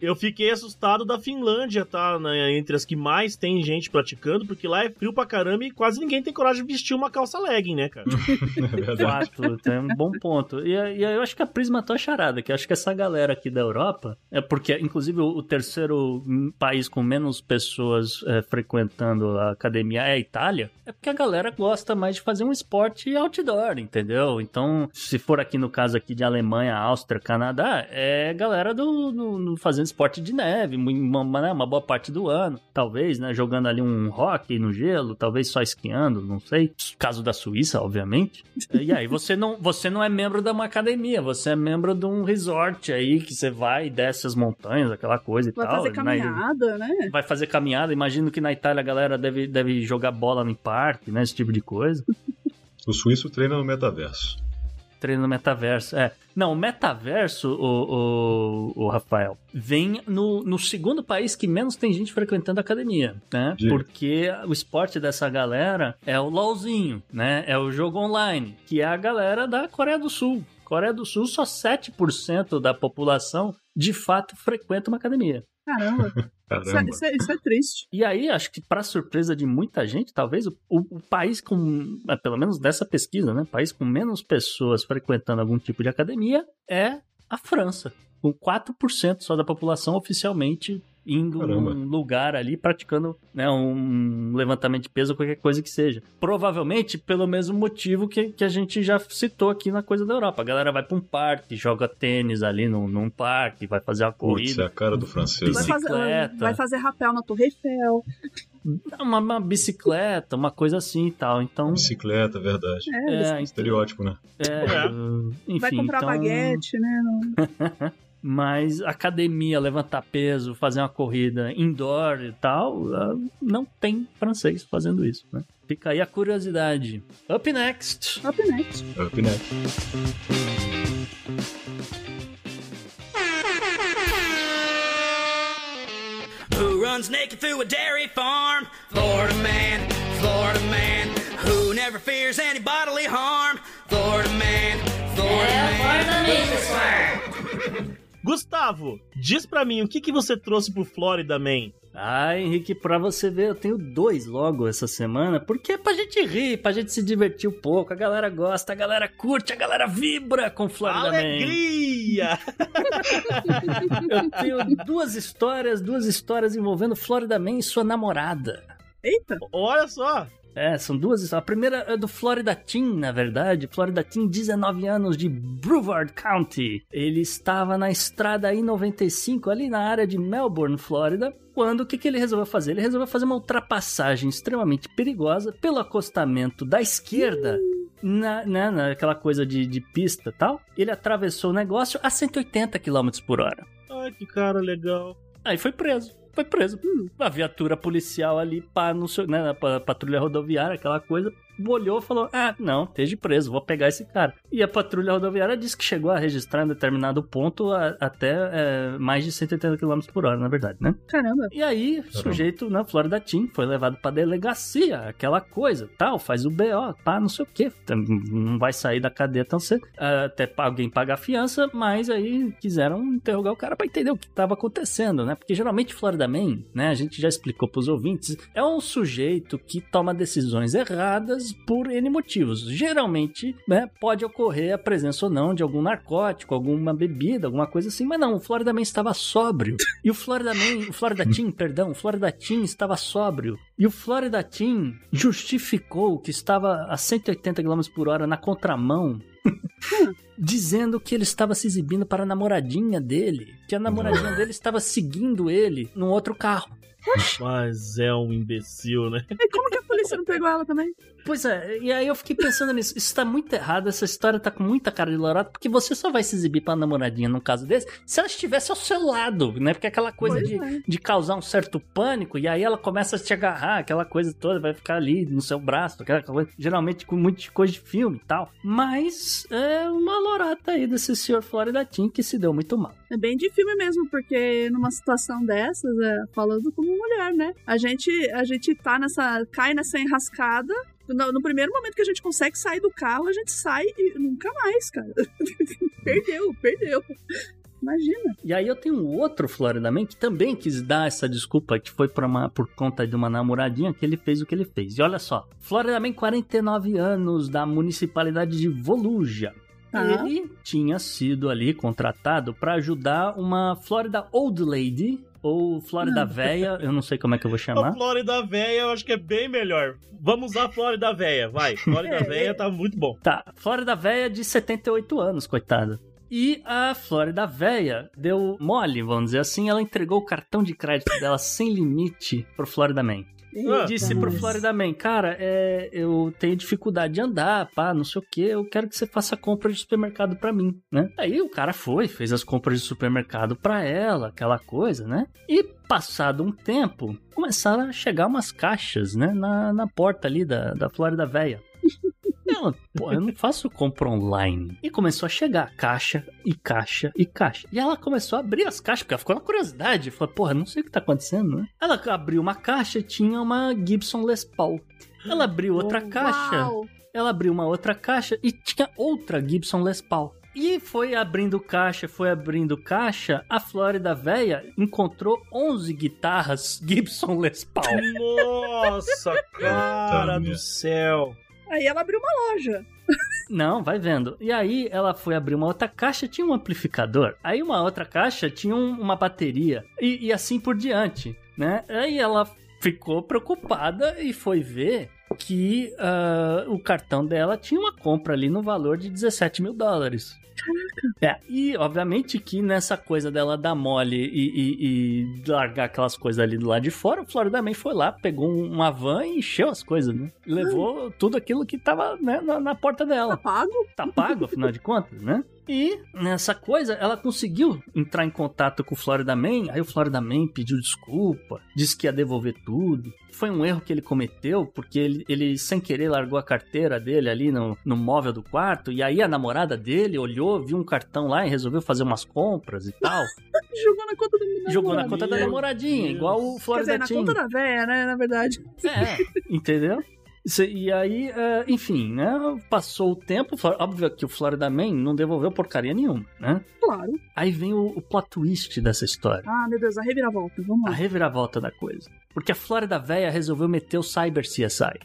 Eu fiquei assustado da Finlândia, tá? né, entre as que mais tem gente praticando, porque lá é frio pra caramba e quase ninguém tem coragem de vestir uma calça legging, né, cara? É verdade. Fato, tem um bom ponto. E, e eu acho que a Prisma tá charada, que eu acho que essa galera aqui da Europa, é porque, inclusive, o, terceiro país com menos pessoas é, frequentando a academia é a Itália, é porque a galera gosta mais de fazer um esporte outdoor, entendeu? Então, se for aqui no caso aqui de Alemanha, Áustria, Canadá, é galera do, do- do fazendo esporte de neve, uma, né, uma boa parte do ano, talvez, né, jogando ali um hockey no gelo, talvez só esquiando, não sei. Caso da Suíça, obviamente. E aí você não, você não é membro de uma academia, você é membro de um resort aí que você vai e desce as montanhas, aquela coisa e Vai tal. fazer Na- caminhada, né? Vai fazer caminhada. Imagino que na Itália a galera deve, deve jogar bola em parque, né? Esse tipo de coisa. O suíço treina no metaverso. Treino no metaverso. É. Não, o metaverso, o, o, o Rafael, vem no, no segundo país que menos tem gente frequentando a academia, né? Porque o esporte dessa galera é o LOLzinho, né? É o jogo online, que é a galera da Coreia do Sul. Coreia do Sul, só 7% da população de fato frequenta uma academia. Caramba, isso é, Caramba. isso é- isso é triste. E aí, acho que para surpresa de muita gente, talvez o, o- o país com, é, pelo menos dessa pesquisa, né? País com menos pessoas frequentando algum tipo de academia é a França, com 4% só da população oficialmente indo Caramba. num lugar ali praticando né, um levantamento de peso ou qualquer coisa que seja. Provavelmente pelo mesmo motivo que, que a gente já citou aqui na coisa da Europa. A galera vai para um parque, joga tênis ali num, num parque, vai fazer uma Putz, é corrida. a cara do francês. Vai fazer, Bicicleta. vai fazer rapel na Torre Eiffel. Uma, uma bicicleta, uma coisa assim e tal. Então, Bicicleta, verdade. É, é, Estereótipo, né? é, É. enfim, vai comprar então, baguete, né? Mas academia, levantar peso, fazer uma corrida indoor e tal, ah, não tem francês fazendo isso, né? Fica aí a curiosidade. Up next. Up next. Up next. Who runs naked through a dairy farm? Florida man, Florida man. Who never fears any bodily harm? Florida man, Florida man. Gustavo, diz pra mim o que, que você trouxe pro Florida Man. Ah, Henrique, pra você ver, eu tenho dois logo essa semana, porque é pra gente rir, pra gente se divertir um pouco. A galera gosta, a galera curte, a galera vibra com Florida Man. Alegria! Eu tenho duas histórias, duas histórias envolvendo Florida Man e sua namorada. Eita. Olha só! É, são duas histórias. A primeira é do Florida Team, na verdade. Florida Team, 19 anos, de Brevard County. Ele estava na estrada I-95, ali na área de Melbourne, Flórida. Quando o que, que ele resolveu fazer? Ele resolveu fazer uma ultrapassagem extremamente perigosa pelo acostamento da esquerda. Na, né, naquela coisa de, de pista e tal, ele atravessou o negócio a 180 km por hora. Ai, que cara legal. Aí foi preso. Foi preso. Hum, a viatura policial ali, pá, no seu, né, na pa- patrulha rodoviária, aquela coisa, olhou e falou: Ah, não, esteja preso, vou pegar esse cara. E a patrulha rodoviária disse que chegou a registrar em determinado ponto a- até é, mais de 180 km por hora, na verdade, né? Caramba. E aí, o sujeito na Florida Team foi levado pra delegacia, aquela coisa, tal, faz o BO, pá, não sei o que, não vai sair da cadeia tão cedo, até alguém paga a fiança, mas aí quiseram interrogar o cara pra entender o que tava acontecendo, né? Porque geralmente Florida Man, né, a gente já explicou pros ouvintes, é um sujeito que toma decisões erradas por N motivos. Geralmente, né, pode ocorrer a presença ou não de algum narcótico, alguma bebida, alguma coisa assim, mas não, o Florida Man estava sóbrio. E o Florida Man, o Florida Team, perdão, o Florida Team estava sóbrio. E o Florida Team justificou que estava a 180 km por hora na contramão. Dizendo que ele estava se exibindo para a namoradinha dele, que a namoradinha dele estava seguindo ele num outro carro. Mas é um imbecil, né? E como que a polícia não pegou ela também? Pois é, e aí eu fiquei pensando nisso. Isso tá muito errado, essa história tá com muita cara de lorota, porque você só vai se exibir pra namoradinha num caso desse se ela estivesse ao seu lado, né? Porque aquela coisa Pois de, é. de causar um certo pânico, e aí ela começa a te agarrar, aquela coisa toda, vai ficar ali no seu braço, aquela coisa, geralmente com muita coisa de filme e tal. Mas é uma lorota aí desse senhor Florida Team que se deu muito mal. É bem de filme mesmo, porque numa situação dessas, é, falando como mulher, né? A gente, a gente tá nessa. cai nessa enrascada. No, no primeiro momento que a gente consegue sair do carro, a gente sai e nunca mais, cara. perdeu, perdeu. Imagina. E aí eu tenho um outro Florida Man que também quis dar essa desculpa, que foi por, uma, por conta de uma namoradinha que ele fez o que ele fez. E olha só, Florida Man, 49 anos, da municipalidade de Voluja. Tá. Ele tinha sido ali contratado para ajudar uma Florida Old Lady, ou Florida Véia, eu não sei como é que eu vou A chamar. Flórida Véia eu acho que é bem melhor. Vamos usar a Flórida Véia, vai. Flórida É, Véia tá muito bom. Tá, Florida Véia de 78 anos, coitada. E a Florida Véia deu mole, vamos dizer assim, ela entregou o cartão de crédito dela sem limite pro Florida Man. Ah. Disse pro. Florida Man, cara, é, eu tenho dificuldade de andar, pá, não sei o que, eu quero que você faça compra de supermercado pra mim, né? Aí o cara foi, fez as compras de supermercado pra ela, aquela coisa, né? E passado um tempo, começaram a chegar umas caixas, né, na, na porta ali da, da Florida Véia. Ela, pô, eu não faço compra online. E começou a chegar caixa e caixa e caixa. E ela começou a abrir as caixas, porque ela ficou na curiosidade. Falou, porra, não sei o que tá acontecendo, né? Ela abriu uma caixa e tinha uma Gibson Les Paul. Ela abriu outra caixa. Uau. Ela abriu uma outra caixa e tinha outra Gibson Les Paul. E foi abrindo caixa, foi abrindo caixa, a Flórida Véia encontrou 11 guitarras Gibson Les Paul. Nossa, cara do céu. Aí ela abriu uma loja. Não, vai vendo. E aí ela foi abrir uma outra caixa, tinha um amplificador. Aí uma outra caixa tinha um- uma bateria. E, e assim por diante, né? Aí ela ficou preocupada e foi ver que ah, o cartão dela tinha uma compra ali no valor de 17 mil dólares. É, e obviamente que nessa coisa dela dar mole e, e- e largar aquelas coisas ali do lado de fora, o Florida Man foi lá, pegou um- uma van e encheu as coisas, né? E Levou tudo aquilo que tava né, na, na porta Tá dela pago? tá pago, afinal de contas, né? E nessa coisa, ela conseguiu entrar em contato com o Florida Man. Aí o Florida Man pediu desculpa, disse que ia devolver tudo. Foi um erro que ele cometeu, porque ele, ele sem querer largou a carteira dele ali no, no móvel do quarto. E aí a namorada dele olhou, viu um cartão lá e resolveu fazer umas compras e tal. Jogou na conta da Jogou na conta da namoradinha. namoradinha, igual o Quer Florida dizer, na Team. conta da véia, né? Na verdade. É, entendeu? E aí, é, enfim, né? Passou o tempo, óbvio que o Florida Man não devolveu porcaria nenhuma, né? Claro. Aí vem o, o plot twist dessa história. Ah, meu Deus, a reviravolta. Vamos A lá. reviravolta da coisa. Porque a Flórida Véia resolveu meter o Cyber CSI.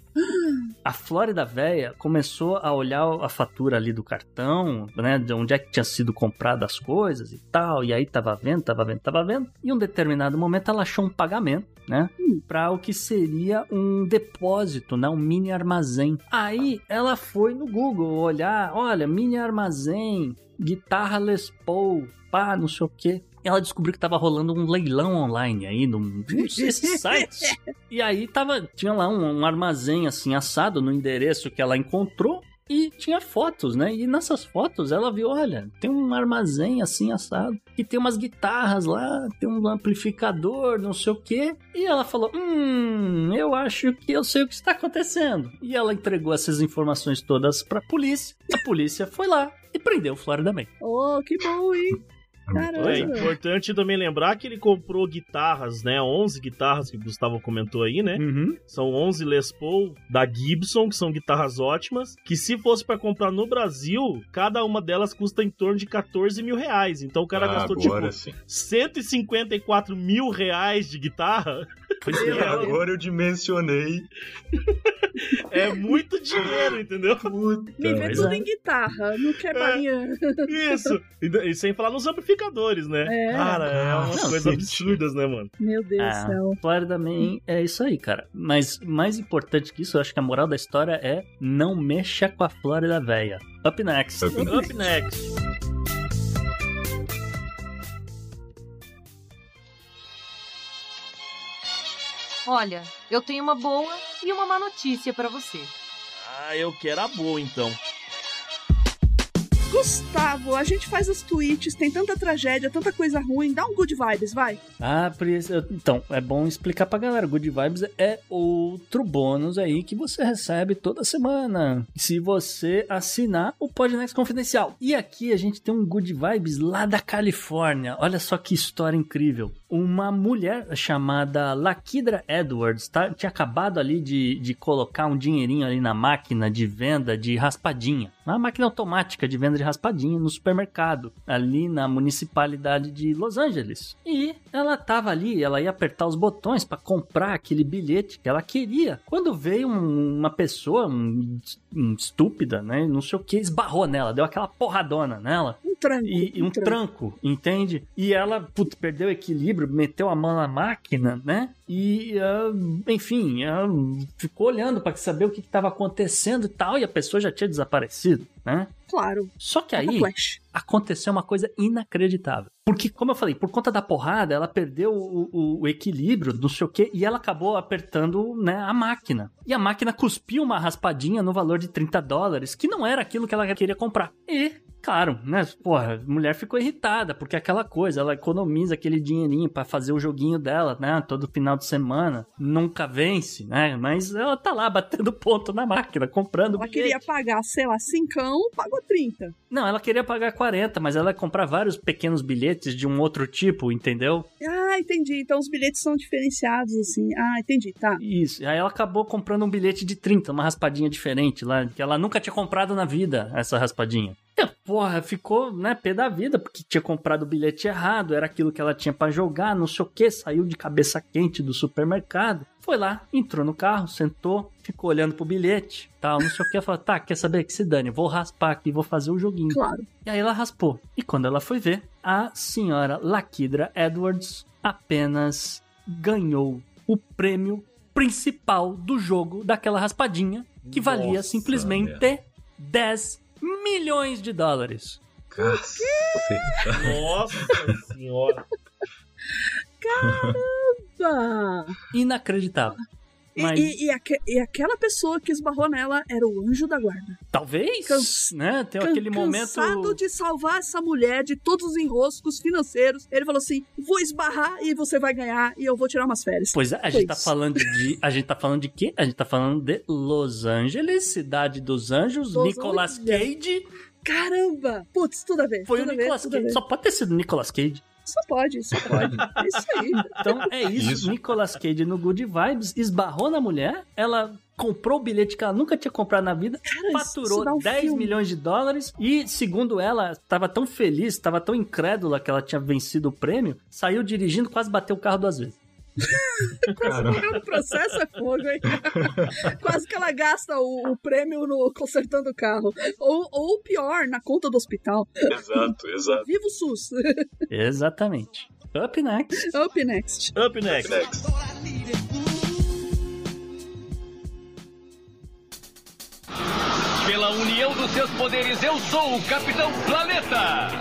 A Flórida Véia começou a olhar a fatura ali do cartão, né? De onde é que tinha sido comprado as coisas e tal. E aí tava vendo, tava vendo, tava vendo. E em um determinado momento ela achou um pagamento, né? Para o que seria um depósito, né? Um mini armazém. Aí ela foi no Google olhar, olha, mini armazém, guitarra Les Paul, pá, não sei o quê. Ela descobriu que tava rolando um leilão online aí num desses sites. E aí tava, tinha lá um, um armazém assim assado no endereço que ela encontrou e tinha fotos, né? E nessas fotos ela viu, olha, tem um armazém assim assado e tem umas guitarras lá, tem um amplificador, não sei o quê. E ela falou: "Hum, eu acho que eu sei o que está acontecendo". E ela entregou essas informações todas pra polícia. A polícia foi lá e prendeu o Florida Man. Oh, que bom, hein? Caramba. É importante também lembrar que ele comprou guitarras, né? 11 guitarras que o Gustavo comentou aí, né? Uhum. São 11 Les Paul da Gibson, que são guitarras ótimas. Que se fosse pra comprar no Brasil, cada uma delas custa em torno de 14 mil reais. Então o cara Ah, gastou agora tipo sim. 154 mil reais de guitarra. Pois E é. Agora eu dimensionei. É muito dinheiro, entendeu? Puta. Me vê tudo é. em guitarra, não quer balinha. Isso. E, e sem falar nos amplificadores, né? É. Cara, é umas Não, coisas absurdas, né, mano? Meu Deus do Ah, céu. Florida Man é isso aí, cara. Mas mais importante que isso, eu acho que a moral da história é não mexa com a Flórida véia. Up next. Up Up next. Olha, eu tenho uma boa e uma má notícia pra você. Ah, eu quero a boa, então. Gustavo, a gente faz os tweets, tem tanta tragédia, tanta coisa ruim, dá um good vibes, vai. Ah, por isso- então, é bom explicar pra galera. Good Vibes é outro bônus aí que você recebe toda semana. Se você assinar o Podnext Confidencial. E aqui a gente tem um Good Vibes lá da Califórnia. Olha só que história incrível. Uma mulher chamada Lakidra Edwards tá, tinha acabado ali de, de colocar um dinheirinho ali na máquina de venda de raspadinha. Uma máquina automática de venda de raspadinha no supermercado, ali na municipalidade de Los Angeles. E ela tava ali, ela ia apertar os botões para comprar aquele bilhete que ela queria. Quando veio um- uma pessoa, um, um estúpida, né, não sei o que, esbarrou nela, deu aquela porradona nela. Um tranco. E, um tranco, entende? E ela, putz, perdeu o equilíbrio, meteu a mão na máquina, né? E, ah, enfim, ah, ficou olhando para saber o que estava acontecendo e tal, e a pessoa já tinha desaparecido, né? Claro. Só que aí aconteceu uma coisa inacreditável. Porque, como eu falei, por conta da porrada, ela perdeu o, o- o equilíbrio, não sei o quê, e ela acabou apertando né, a máquina. E a máquina cuspiu uma raspadinha no valor de 30 dólares, que não era aquilo que ela queria comprar. E, claro, né, porra, a mulher ficou irritada, porque aquela coisa, ela economiza aquele dinheirinho pra fazer o joguinho dela, né, todo final de semana, nunca vence, né, mas ela tá lá batendo ponto na máquina, comprando Ela queria pagar, sei lá, cincão, pagou 30. Não, ela queria pagar 40, mas ela ia comprar vários pequenos bilhetes de um outro tipo, entendeu? Ah, entendi. Então os bilhetes são diferenciados, assim. Ah, entendi, tá. Isso. Aí ela acabou comprando um bilhete de 30, uma raspadinha diferente lá, que ela nunca tinha comprado na vida, essa raspadinha. E, porra, ficou, né, pé da vida, porque tinha comprado o bilhete errado, era aquilo que ela tinha pra jogar, não sei o que, saiu de cabeça quente do supermercado. Foi lá, entrou no carro, sentou, ficou olhando pro bilhete, tal, não sei o que, falou, tá, quer saber que se dane, vou raspar aqui, vou fazer o joguinho. Claro. E aí ela raspou. E quando ela foi ver, a senhora Lakidra Edwards apenas ganhou o prêmio principal do jogo daquela raspadinha, que valia Nossa, simplesmente 10 milhões de dólares. Caceta. Nossa senhora. Ah, Inacreditável. E, Mas e- e aque- e aquela pessoa que esbarrou nela era o anjo da guarda. talvez, Cans- né? Tem Can- aquele Cansado momento. de salvar essa mulher de todos os enroscos financeiros, ele falou assim: vou esbarrar e você vai ganhar e eu vou tirar umas férias. Pois é, a Foi gente tá falando de. A gente tá falando de quê? A gente tá falando de Los Angeles, cidade dos anjos, Los Nicolas Angeles. Cage. Caramba! Putz, tudo a ver. Foi o Nicolas Cage. Só pode ter sido Nicolas Cage. Só pode, só pode. É isso aí. Então é isso, Isso. Nicolas Cage no Good Vibes esbarrou na mulher, ela comprou o bilhete que ela nunca tinha comprado na vida, Cara, faturou um 10 filme. milhões de dólares e, segundo ela, estava tão feliz, estava tão incrédula que ela tinha vencido o prêmio, saiu dirigindo, quase bateu o carro duas vezes. Caramba. O processo é fogo, hein? Quase que ela gasta o, o prêmio no consertando o carro. Ou, ou pior, na conta do hospital. Exato, exato. Viva o SUS! Exatamente. Up next. Up next. Up next. Next. Pela união dos seus poderes, eu sou o Capitão Planeta!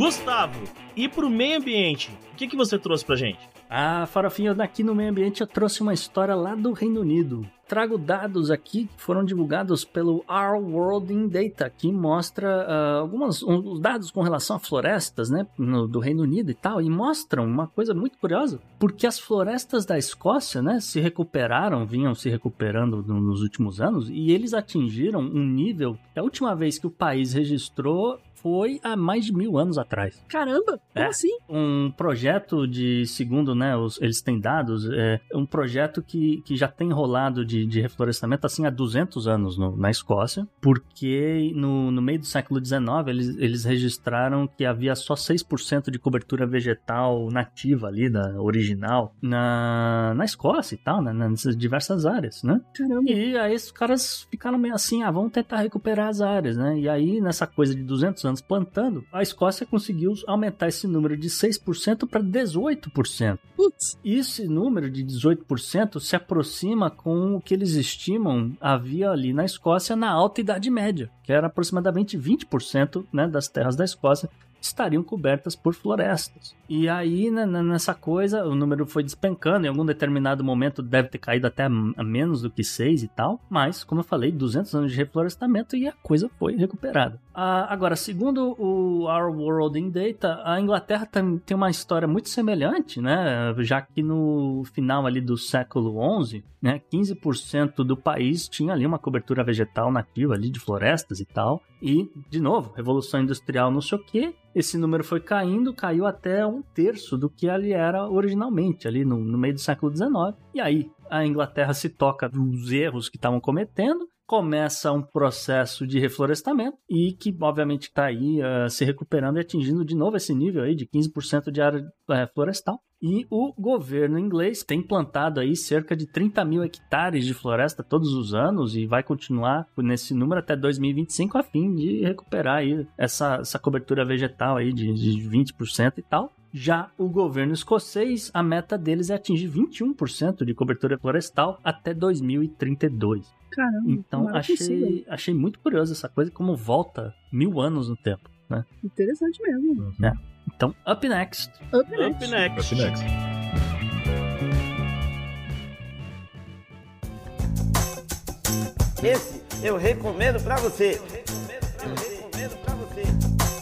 Gustavo, e pro meio ambiente, o que, que você trouxe pra gente? Ah, Farofinha, aqui no meio ambiente eu trouxe uma história lá do Reino Unido. Trago dados aqui que foram divulgados pelo Our World in Data, que mostra ah, alguns um, os dados com relação a florestas, né, no- do Reino Unido e tal, e mostram uma coisa muito curiosa, porque as florestas da Escócia, né, se recuperaram, vinham se recuperando no- nos últimos anos, e eles atingiram um nível a última vez que o país registrou foi há mais de mil anos atrás Caramba, como É. assim? um projeto de, segundo né, os, eles têm dados, é um projeto que, que já tem rolado de, de reflorestamento assim há 200 anos no- na Escócia, porque no, no meio do século XIX eles, eles registraram que havia só 6% de cobertura vegetal nativa ali, da original, na, na Escócia e tal, né, nessas diversas áreas, né? Caramba. E aí os caras ficaram meio assim, ah, vamos tentar recuperar as áreas, né? E aí, nessa coisa de 200 anos plantando, a Escócia conseguiu aumentar esse número de 6% para 18%. Putz, E esse número de 18% se aproxima com o que eles estimam havia ali na Escócia na Alta Idade Média, que era aproximadamente 20% né, das terras da Escócia estariam cobertas por florestas. E aí, né, n- nessa coisa, o número foi despencando, em algum determinado momento deve ter caído até a menos do que 6 e tal, mas, como eu falei, 200 anos de reflorestamento e a coisa foi recuperada. Ah, agora, segundo o Our World in Data, a Inglaterra tem, uma história muito semelhante, né, já que no final ali do século 11, né, 15% do país tinha ali uma cobertura vegetal nativa ali de florestas e tal, e, de novo, Revolução Industrial não sei o quê, esse número foi caindo, caiu até um terço do que ele era originalmente, ali no, no meio do século XIX. E aí, a Inglaterra se toca dos erros que estavam cometendo, começa um processo de reflorestamento e que, obviamente, está aí eh, se recuperando e atingindo de novo esse nível aí de 15% de área eh, florestal. E o governo inglês tem plantado aí cerca de 30 mil hectares de floresta todos os anos e vai continuar nesse número até 2025 a fim de recuperar aí essa, essa cobertura vegetal aí de, de 20% e tal. Já o governo escocês, a meta deles é atingir 21% de cobertura florestal até 2032. caramba. Então achei, achei muito curioso essa coisa, como volta mil anos no tempo, né? Interessante mesmo. Então, up next. Up Up next. next. Up next. Esse eu recomendo pra você. Eu recomendo pra você.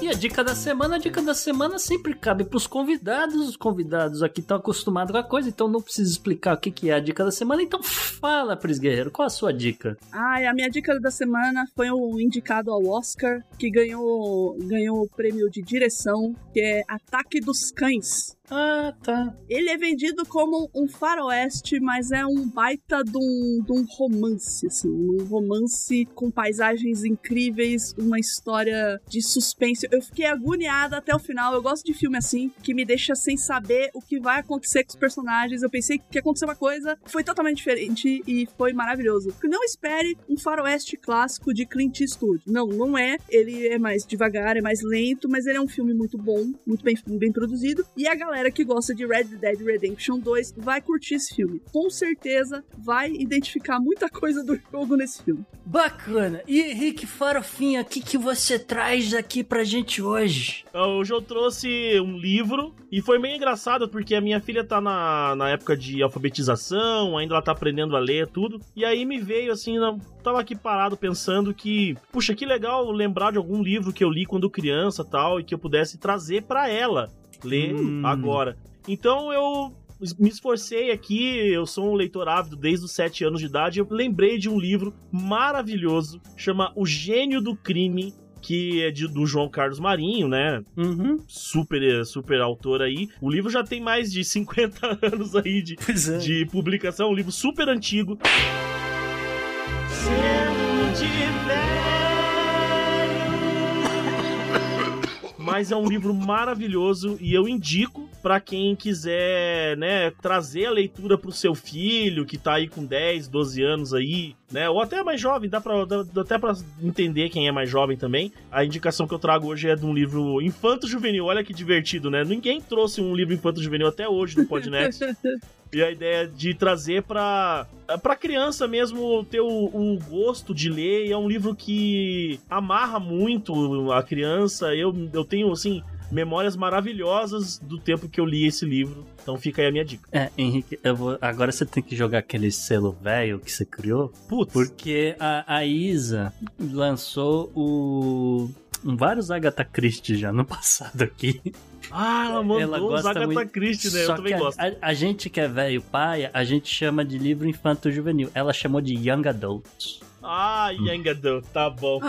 A dica da semana, a dica da semana sempre cabe pros convidados. Os convidados aqui estão acostumados com a coisa, então não preciso explicar o que que é a dica da semana. Então fala, Pris Guerreiro, qual a sua dica? Ai, a minha dica da semana foi o indicado ao Oscar, que ganhou, ganhou o prêmio de direção, que é Ataque dos Cães. Ah, tá. Ele é vendido como um faroeste, mas é um baita de um, de um romance, assim. Um romance com paisagens incríveis, uma história de suspense. Eu fiquei agoniada até o final. Eu gosto de filme assim, que me deixa sem saber o que vai acontecer com os personagens. Eu pensei que ia acontecer uma coisa, foi totalmente diferente e foi maravilhoso. Não espere um faroeste clássico de Clint Eastwood. Não, não é. Ele é mais devagar, é mais lento, mas ele é um filme muito bom, muito bem, bem produzido. E a galera galera que gosta de Red Dead Redemption 2 vai curtir esse filme. Com certeza vai identificar muita coisa do jogo nesse filme. Bacana. E Henrique Farofinha, o que, que você traz aqui pra gente hoje? Hoje eu trouxe um livro e foi meio engraçado porque a minha filha tá na, na época de alfabetização, ainda ela tá aprendendo a ler tudo. E aí me veio assim, não, tava aqui parado pensando que, puxa, que legal lembrar de algum livro que eu li quando criança tal e que eu pudesse trazer para ela ler Hum. agora. Então eu me esforcei aqui, eu sou um leitor ávido desde os 7 anos de idade, eu lembrei de um livro maravilhoso, chama O Gênio do Crime, que é de, do João Carlos Marinho, né? Uhum. Super, super autor aí. O livro já tem mais de 50 anos aí de, é. de publicação, um livro super antigo. Sendo de Mas é um livro maravilhoso e eu indico pra quem quiser, né, trazer a leitura pro seu filho que tá aí com 10, 12 anos aí, né, ou até mais jovem, dá, pra, dá, dá até pra entender quem é mais jovem também. A indicação que eu trago hoje é de um livro infanto-juvenil. Olha que divertido, né? Ninguém trouxe um livro infanto-juvenil até hoje no Podnext. E a ideia de trazer pra, pra criança mesmo ter o, o gosto de ler. E é um livro que amarra muito a criança. Eu, eu tenho, assim, memórias maravilhosas do tempo que eu li esse livro. Então fica aí a minha dica. É, Henrique, eu vou... agora você tem que jogar aquele selo velho que você criou. Putz, Porque a, a Isa lançou o. Vários Agatha Christie já no passado aqui. ah, ela mandou ela os gosta Agatha muito. Christie, né? Só Eu também que a- gosto. A, a gente que é velho paia, a gente chama de livro infanto juvenil. Ela chamou de Young Adults. Ah, Young Adult, tá bom.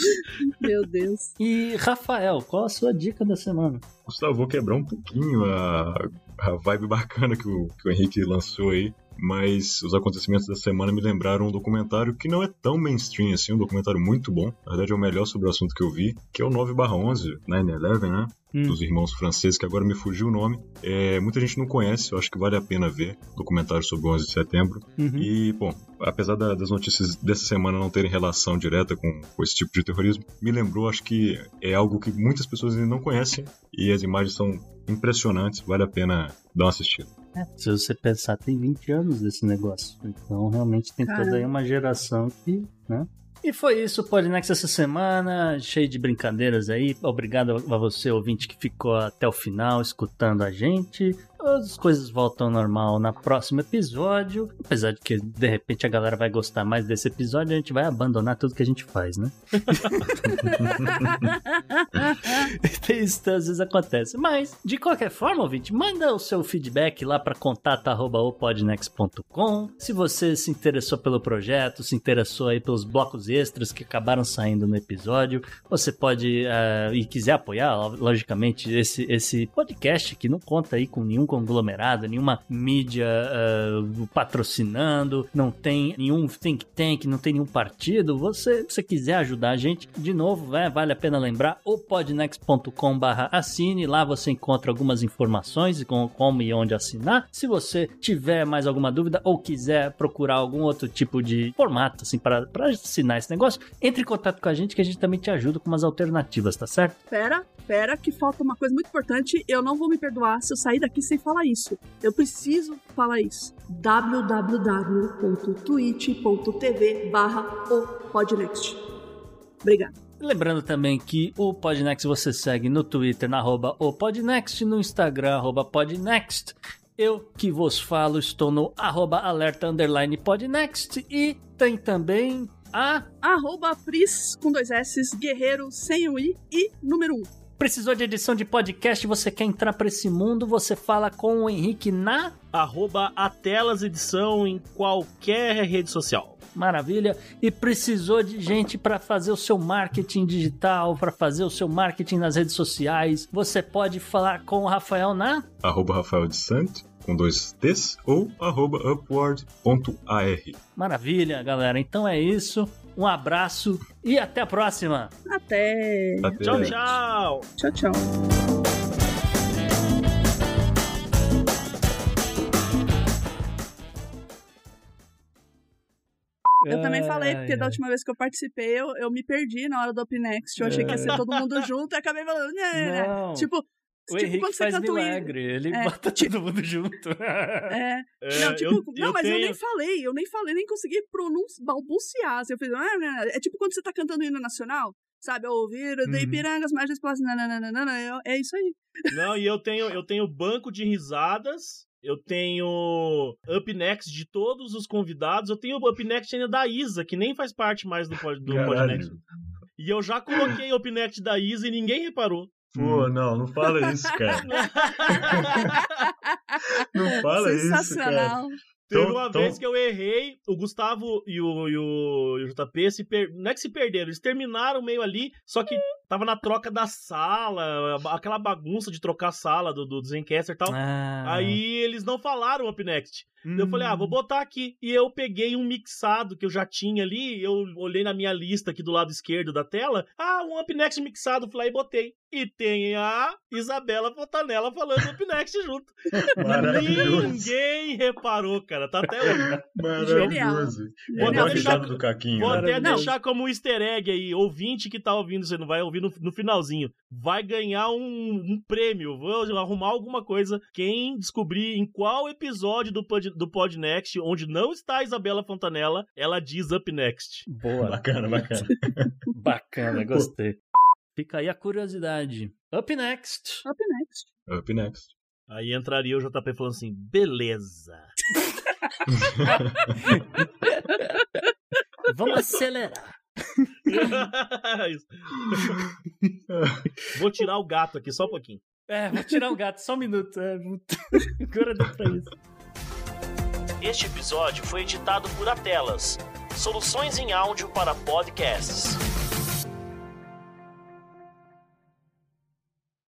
Meu Deus. E Rafael, qual a sua dica da semana? Gustavo, vou quebrar um pouquinho a, a vibe bacana que o, que o Henrique lançou aí, mas os acontecimentos da semana me lembraram um documentário que não é tão mainstream assim, um documentário muito bom, na verdade é o melhor sobre o assunto que eu vi, que é o 9/11, 9/11, né? Hum. Dos irmãos franceses, que agora me fugiu o nome. É, muita gente não conhece, eu acho que vale a pena ver documentário sobre o 11 de setembro. Uhum. E, bom, apesar da- das notícias dessa semana não terem relação direta com, com esse tipo de terrorismo, me lembrou, acho que é algo que muitas pessoas ainda não conhecem e as imagens são impressionantes, vale a pena dar uma assistida. É, se você pensar, tem 20 anos desse negócio. Então, realmente, tem toda Caramba. aí uma geração que, né? E foi isso o Podnext essa semana, cheio de brincadeiras aí. Obrigado a você, ouvinte, que ficou até o final escutando a gente. As coisas voltam ao normal no próximo episódio. Apesar de que, de repente, a galera vai gostar mais desse episódio, a gente vai abandonar tudo que a gente faz, né? Isso às vezes acontece. Mas, de qualquer forma, ouvinte, manda o seu feedback lá para contato.opodnext.com. Se você se interessou pelo projeto, se interessou aí pelos blocos extras que acabaram saindo no episódio, você pode eh, e quiser apoiar, lo- logicamente, esse, esse podcast que não conta aí com nenhum conglomerado, nenhuma mídia eh, patrocinando, não tem nenhum think tank, não tem nenhum partido. Você, se você quiser ajudar a gente, de novo, é, vale a pena lembrar o podnext.com barra assine, lá você encontra algumas informações com- como e onde assinar. Se você tiver mais alguma dúvida ou quiser procurar algum outro tipo de formato assim para assinar esse negócio, entre em contato com a gente que a gente também te ajuda com umas alternativas, tá certo? Pera, pera, que falta uma coisa muito importante. Eu não vou me perdoar se eu sair daqui sem falar isso. Eu preciso falar isso. www.twitch.tv barra o Podnext. Obrigada. Lembrando também que o Podnext você segue no Twitter, na arroba o Podnext, no Instagram, arroba Podnext. Eu que vos falo estou no arroba alerta underline Podnext e tem também a... Arroba Pris com dois S, Guerreiro sem o I e número 1. Um. Precisou de edição de podcast, você quer entrar para esse mundo, você fala com o Henrique na... Arroba Atelas Edição em qualquer rede social. Maravilha. E precisou de gente para fazer o seu marketing digital, para fazer o seu marketing nas redes sociais. Você pode falar com o Rafael na Arroba Rafael de Santo, com dois T's, ou arroba upward.ar. Maravilha, galera. Então é isso. Um abraço e até a próxima. Até. Até Tchau, tchau! Tchau, tchau. Eu também falei, Ai, porque da última vez que eu participei, eu, eu me perdi na hora do Up Next. Eu achei que ia ser todo mundo junto e acabei falando, né, né. Não. Tipo, O tipo Henrique quando você faz canta o hino. milagre, ele É, bota todo mundo junto. É, É, não, tipo, eu- não, eu mas eu tenho- nem falei, eu nem falei, nem consegui pronunciar, balbuciar. Assim, eu fiz, ah, né, é tipo quando você tá cantando o hino nacional, sabe? Ouvir de Uhum. Ipirangas, margens próximas, nananana, é, é isso aí. Não, e eu tenho, eu tenho banco de risadas. Eu tenho up next de todos os convidados. Eu tenho up next ainda da Isa, que nem faz parte mais do, pod- do. Podnext. E eu já coloquei o up next da Isa e ninguém reparou. Pô, não, não fala isso, cara. Não fala isso, cara. Sensacional. Teve Então- uma então- vez que eu errei, o Gustavo e o, e o, e o JP se per... não é que se perderam, eles terminaram meio ali, só que tava na troca da sala, aquela bagunça de trocar a sala do, do Zencaster e tal. Ah. Aí eles não falaram Up Next. Eu falei, ah, vou Hum. botar aqui. E eu peguei um mixado que eu já tinha ali, eu olhei na minha lista aqui do lado esquerdo da tela. Ah, um Up Next mixado, fui lá e botei. E tem a Isabela Fontanella falando Up Next junto. Ninguém reparou, cara. Tá até hoje. Maravilhoso. Vou até deixar- do Caquinho. Vou né? até deixar como easter egg aí. Ouvinte que tá ouvindo, você não vai ouvir no, no finalzinho. Vai ganhar um, um prêmio. Vou arrumar alguma coisa. Quem descobrir em qual episódio do, pod, do Podnext, onde não está a Isabela Fontanella, ela diz Up Next. Boa, Bacana, bacana. bacana, gostei. Fica aí a curiosidade. Up next. Up next. Up next. Aí entraria o JP falando assim: beleza. Vamos acelerar. Vou tirar o gato aqui só um pouquinho. É, vou tirar o gato, só um minuto. É, agora deu pra isso. Este episódio foi editado por Atelas, soluções em áudio para podcasts.